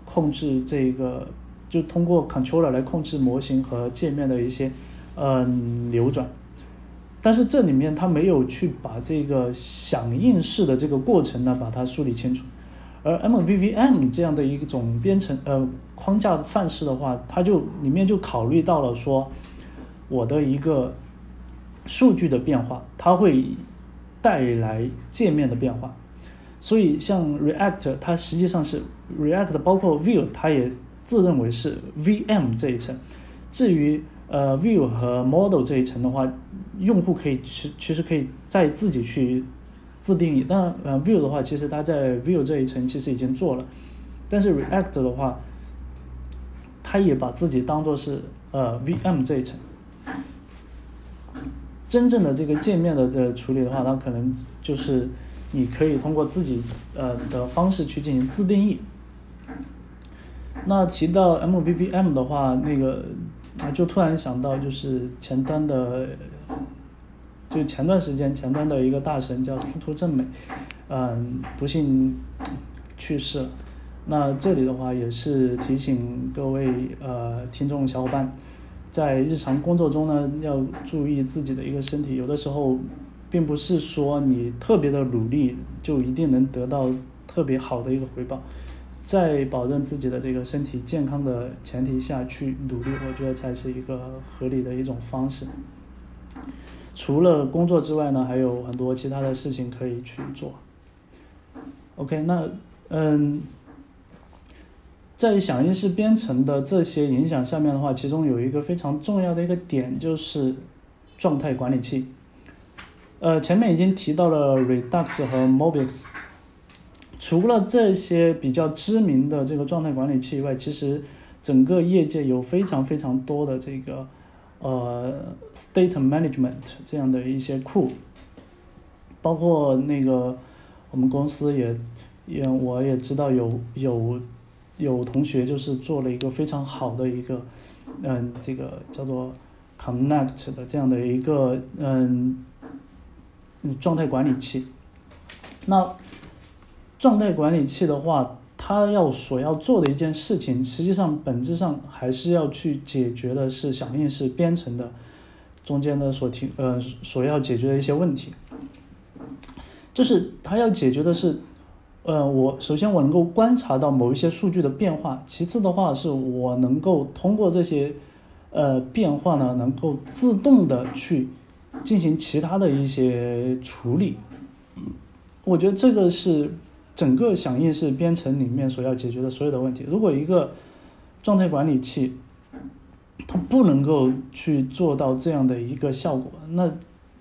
控制这个，就通过 controller 来控制模型和界面的一些嗯流转。但是这里面它没有去把这个响应式的这个过程呢，把它梳理清楚。而 MVVM 这样的一种编程呃框架范式的话，它就里面就考虑到了说，我的一个数据的变化，它会带来界面的变化。所以像 React，它实际上是 React 包括 View，它也自认为是 VM 这一层。至于呃 View 和 Model 这一层的话，用户可以其其实可以再自己去。自定义，但呃，Vue 的话，其实它在 Vue 这一层其实已经做了，但是 React 的话，它也把自己当做是呃 VM 这一层。真正的这个界面的这处理的话，它可能就是你可以通过自己呃的方式去进行自定义。那提到 MVVM 的话，那个啊，就突然想到就是前端的。就前段时间，前端的一个大神叫司徒正美，嗯，不幸去世了。那这里的话也是提醒各位呃听众小伙伴，在日常工作中呢要注意自己的一个身体。有的时候，并不是说你特别的努力就一定能得到特别好的一个回报，在保证自己的这个身体健康的前提下去努力，我觉得才是一个合理的一种方式。除了工作之外呢，还有很多其他的事情可以去做。OK，那嗯，在响应式编程的这些影响下面的话，其中有一个非常重要的一个点就是状态管理器。呃，前面已经提到了 Redux 和 Mobix。除了这些比较知名的这个状态管理器以外，其实整个业界有非常非常多的这个。呃，state management 这样的一些库，包括那个我们公司也也我也知道有有有同学就是做了一个非常好的一个嗯这个叫做 connect 的这样的一个嗯状态管理器。那状态管理器的话。他要所要做的一件事情，实际上本质上还是要去解决的是响应式编程的中间的所提呃所要解决的一些问题。就是它要解决的是，呃，我首先我能够观察到某一些数据的变化，其次的话是我能够通过这些呃变化呢，能够自动的去进行其他的一些处理。我觉得这个是整个响应式编程里面所要解决的所有的问题。如果一个状态管理器它不能够去做到这样的一个效果，那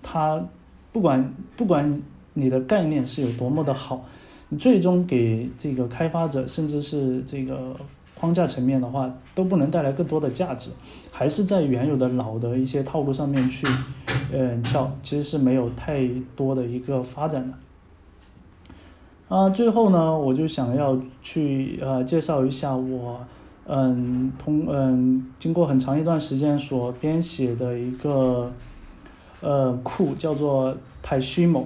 它不管不管你的概念是有多么的好，你最终给这个开发者甚至是这个框架层面的话，都不能带来更多的价值，还是在原有的老的一些套路上面去嗯跳，其实是没有太多的一个发展的。啊，最后呢，我就想要去呃介绍一下我嗯通嗯经过很长一段时间所编写的一个呃库，叫做 Tyshimo，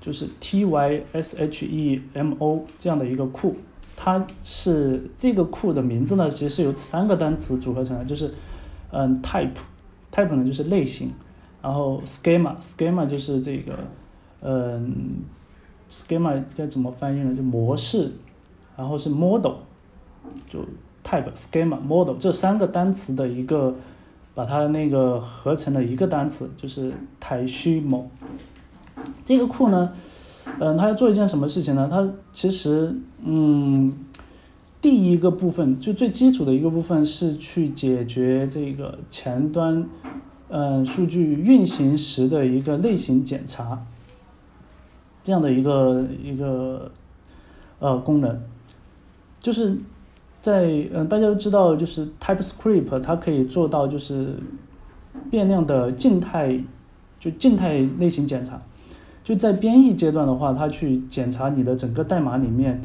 就是 T Y S H E M O 这样的一个库。它是这个库的名字呢，其实是由三个单词组合成的，就是嗯 type，type 呢就是类型，然后 schema，schema 就是这个嗯。Schema 该怎么翻译呢？就模式，然后是 model，就 type schema model 这三个单词的一个，把它那个合成了一个单词，就是 Tyshimo。这个库呢，嗯，它要做一件什么事情呢？它其实，嗯，第一个部分就最基础的一个部分是去解决这个前端，嗯，数据运行时的一个类型检查。这样的一个一个呃功能，就是在嗯大家都知道，就是 TypeScript 它可以做到就是变量的静态就静态类型检查，就在编译阶段的话，它去检查你的整个代码里面，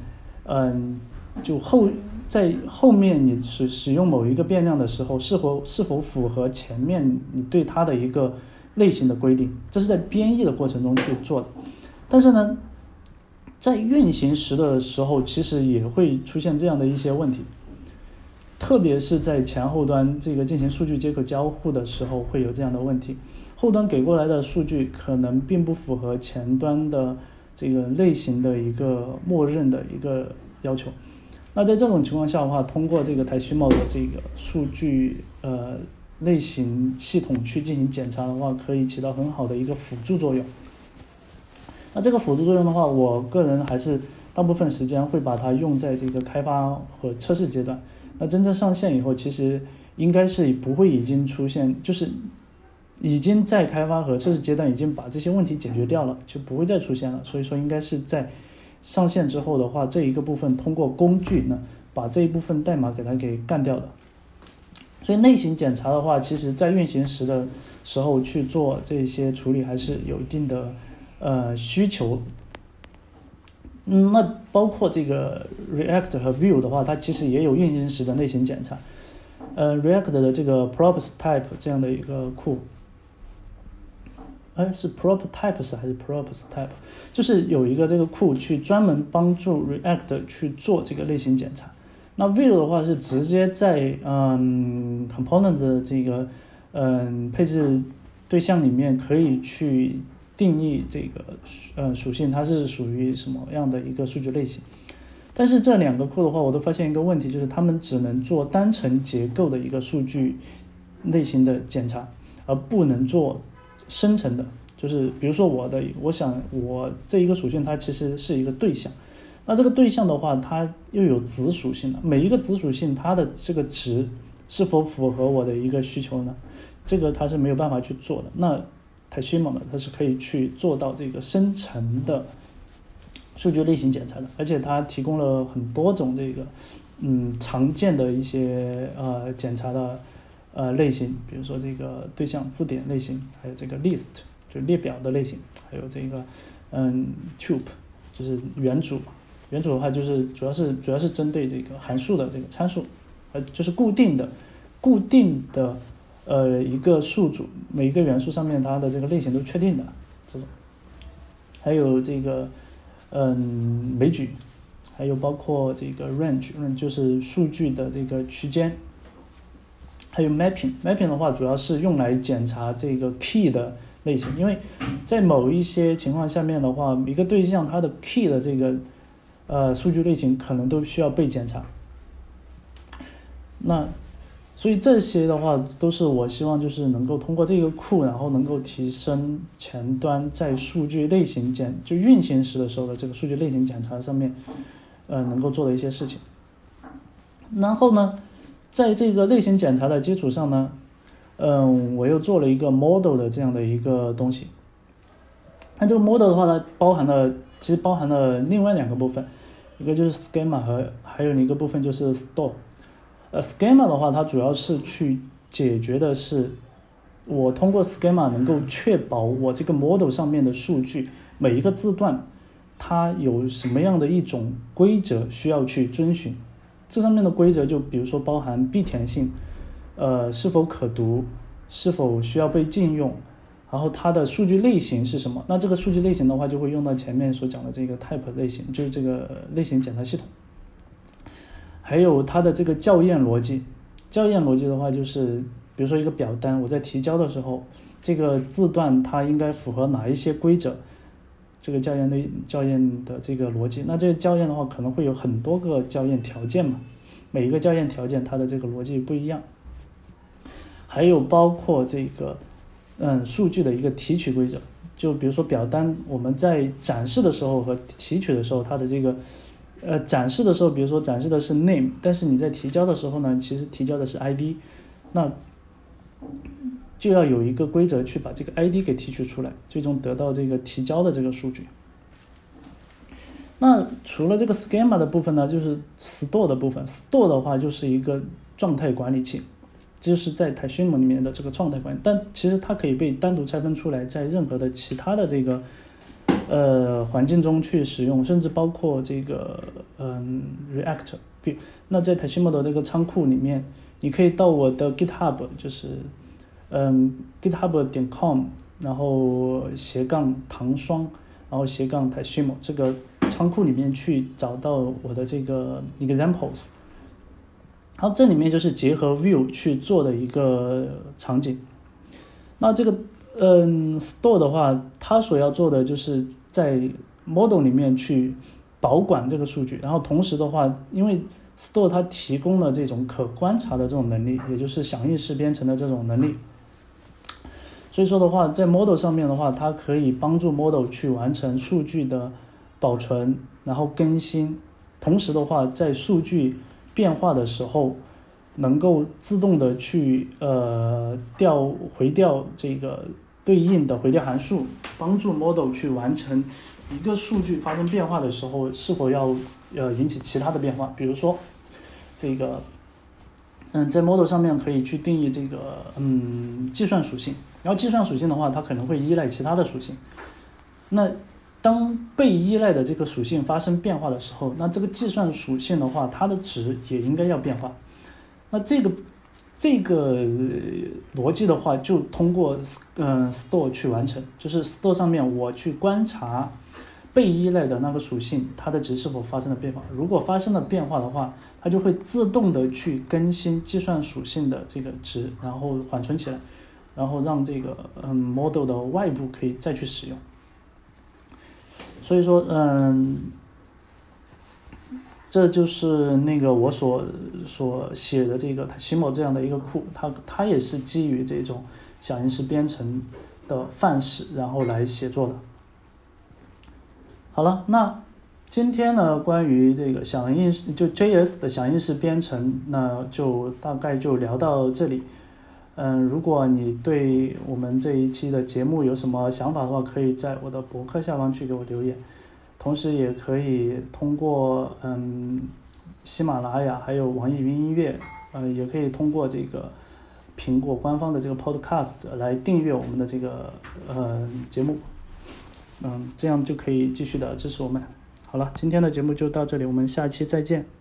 嗯，就后在后面你使使用某一个变量的时候，是否是否符合前面你对它的一个类型的规定，这是在编译的过程中去做的。但是呢，在运行时的时候，其实也会出现这样的一些问题，特别是在前后端这个进行数据接口交互的时候，会有这样的问题。后端给过来的数据可能并不符合前端的这个类型的一个默认的一个要求。那在这种情况下的话，通过这个台虚帽的这个数据呃类型系统去进行检查的话，可以起到很好的一个辅助作用。那这个辅助作用的话，我个人还是大部分时间会把它用在这个开发和测试阶段。那真正上线以后，其实应该是不会已经出现，就是已经在开发和测试阶段已经把这些问题解决掉了，就不会再出现了。所以说，应该是在上线之后的话，这一个部分通过工具呢，把这一部分代码给它给干掉的。所以类型检查的话，其实在运行时的时候去做这些处理，还是有一定的。呃，需求，嗯，那包括这个 React 和 View 的话，它其实也有运行时的类型检查。呃，React 的这个 Props Type 这样的一个库，哎，是 Props Types 还是 Props Type？就是有一个这个库去专门帮助 React 去做这个类型检查。那 View 的话是直接在嗯 Component 的这个嗯配置对象里面可以去。定义这个呃属性，它是属于什么样的一个数据类型？但是这两个库的话，我都发现一个问题，就是它们只能做单层结构的一个数据类型的检查，而不能做深层的。就是比如说我的，我想我这一个属性它其实是一个对象，那这个对象的话，它又有子属性的，每一个子属性它的这个值是否符合我的一个需求呢？这个它是没有办法去做的。那太迅猛了，它是可以去做到这个深层的数据类型检查的，而且它提供了很多种这个嗯常见的一些呃检查的呃类型，比如说这个对象字典类型，还有这个 list 就列表的类型，还有这个嗯 tuple 就是元组，元组的话就是主要是主要是针对这个函数的这个参数，呃就是固定的固定的。呃，一个数组，每一个元素上面它的这个类型都确定的这种，还有这个，嗯，枚举，还有包括这个 range，嗯，就是数据的这个区间，还有 mapping，mapping 的话主要是用来检查这个 key 的类型，因为在某一些情况下面的话，一个对象它的 key 的这个呃数据类型可能都需要被检查。那所以这些的话，都是我希望就是能够通过这个库，然后能够提升前端在数据类型检就运行时的时候的这个数据类型检查上面，呃，能够做的一些事情。然后呢，在这个类型检查的基础上呢。嗯，我又做了一个 model 的这样的一个东西。那这个 model 的话呢，包含了其实包含了另外两个部分，一个就是 schema 和还有一个部分就是 store。呃，schema 的话，它主要是去解决的是我通过 schema 能够确保我这个 model 上面的数据每一个字段它有什么样的一种规则需要去遵循。这上面的规则就比如说包含必填性。呃，是否可读？是否需要被禁用？然后它的数据类型是什么？那这个数据类型的话，就会用到前面所讲的这个 type 类型，就是这个类型检查系统。还有它的这个校验逻辑，校验逻辑的话，就是比如说一个表单，我在提交的时候，这个字段它应该符合哪一些规则？这个校验的校验的这个逻辑，那这个校验的话，可能会有很多个校验条件嘛，每一个校验条件它的这个逻辑不一样。还有包括这个，嗯，数据的一个提取规则，就比如说表单，我们在展示的时候和提取的时候，它的这个，呃，展示的时候，比如说展示的是 name，但是你在提交的时候呢，其实提交的是 ID，那就要有一个规则去把这个 ID 给提取出来，最终得到这个提交的这个数据。那除了这个 schema 的部分呢，就是 store 的部分，store 的话就是一个状态管理器。就是在 t a s h i m o 里面的这个状态管理，但其实它可以被单独拆分出来，在任何的其他的这个呃环境中去使用，甚至包括这个嗯 React View。那在 t a s h i m o 的这个仓库里面，你可以到我的 GitHub，就是嗯 GitHub 点 com，然后斜杠糖霜，然后斜杠 t a s h i m o 这个仓库里面去找到我的这个 examples。然后这里面就是结合 View 去做的一个场景。那这个嗯 Store 的话，它所要做的就是在 Model 里面去保管这个数据，然后同时的话，因为 Store 它提供了这种可观察的这种能力，也就是响应式编程的这种能力。所以说的话，在 Model 上面的话，它可以帮助 Model 去完成数据的保存，然后更新，同时的话，在数据变化的时候，能够自动的去呃调回调这个对应的回调函数，帮助 model 去完成一个数据发生变化的时候，是否要呃引起其他的变化。比如说这个嗯，在 model 上面可以去定义这个嗯计算属性，然后计算属性的话，它可能会依赖其他的属性。那当被依赖的这个属性发生变化的时候，那这个计算属性的话，它的值也应该要变化。那这个这个逻辑的话，就通过嗯 store 去完成，就是 store 上面我去观察被依赖的那个属性，它的值是否发生了变化。如果发生了变化的话，它就会自动的去更新计算属性的这个值，然后缓存起来，然后让这个嗯 model 的外部可以再去使用。所以说，嗯，这就是那个我所所写的这个 Tashimo 这样的一个库，它它也是基于这种响应式编程的范式，然后来写作的。好了，那今天呢，关于这个响应就 JS 的响应式编程，那就大概就聊到这里。嗯，如果你对我们这一期的节目有什么想法的话，可以在我的博客下方去给我留言，同时也可以通过嗯喜马拉雅还有网易云音乐，呃，也可以通过这个苹果官方的这个 Podcast 来订阅我们的这个呃节目，嗯，这样就可以继续的支持我们。好了，今天的节目就到这里，我们下期再见。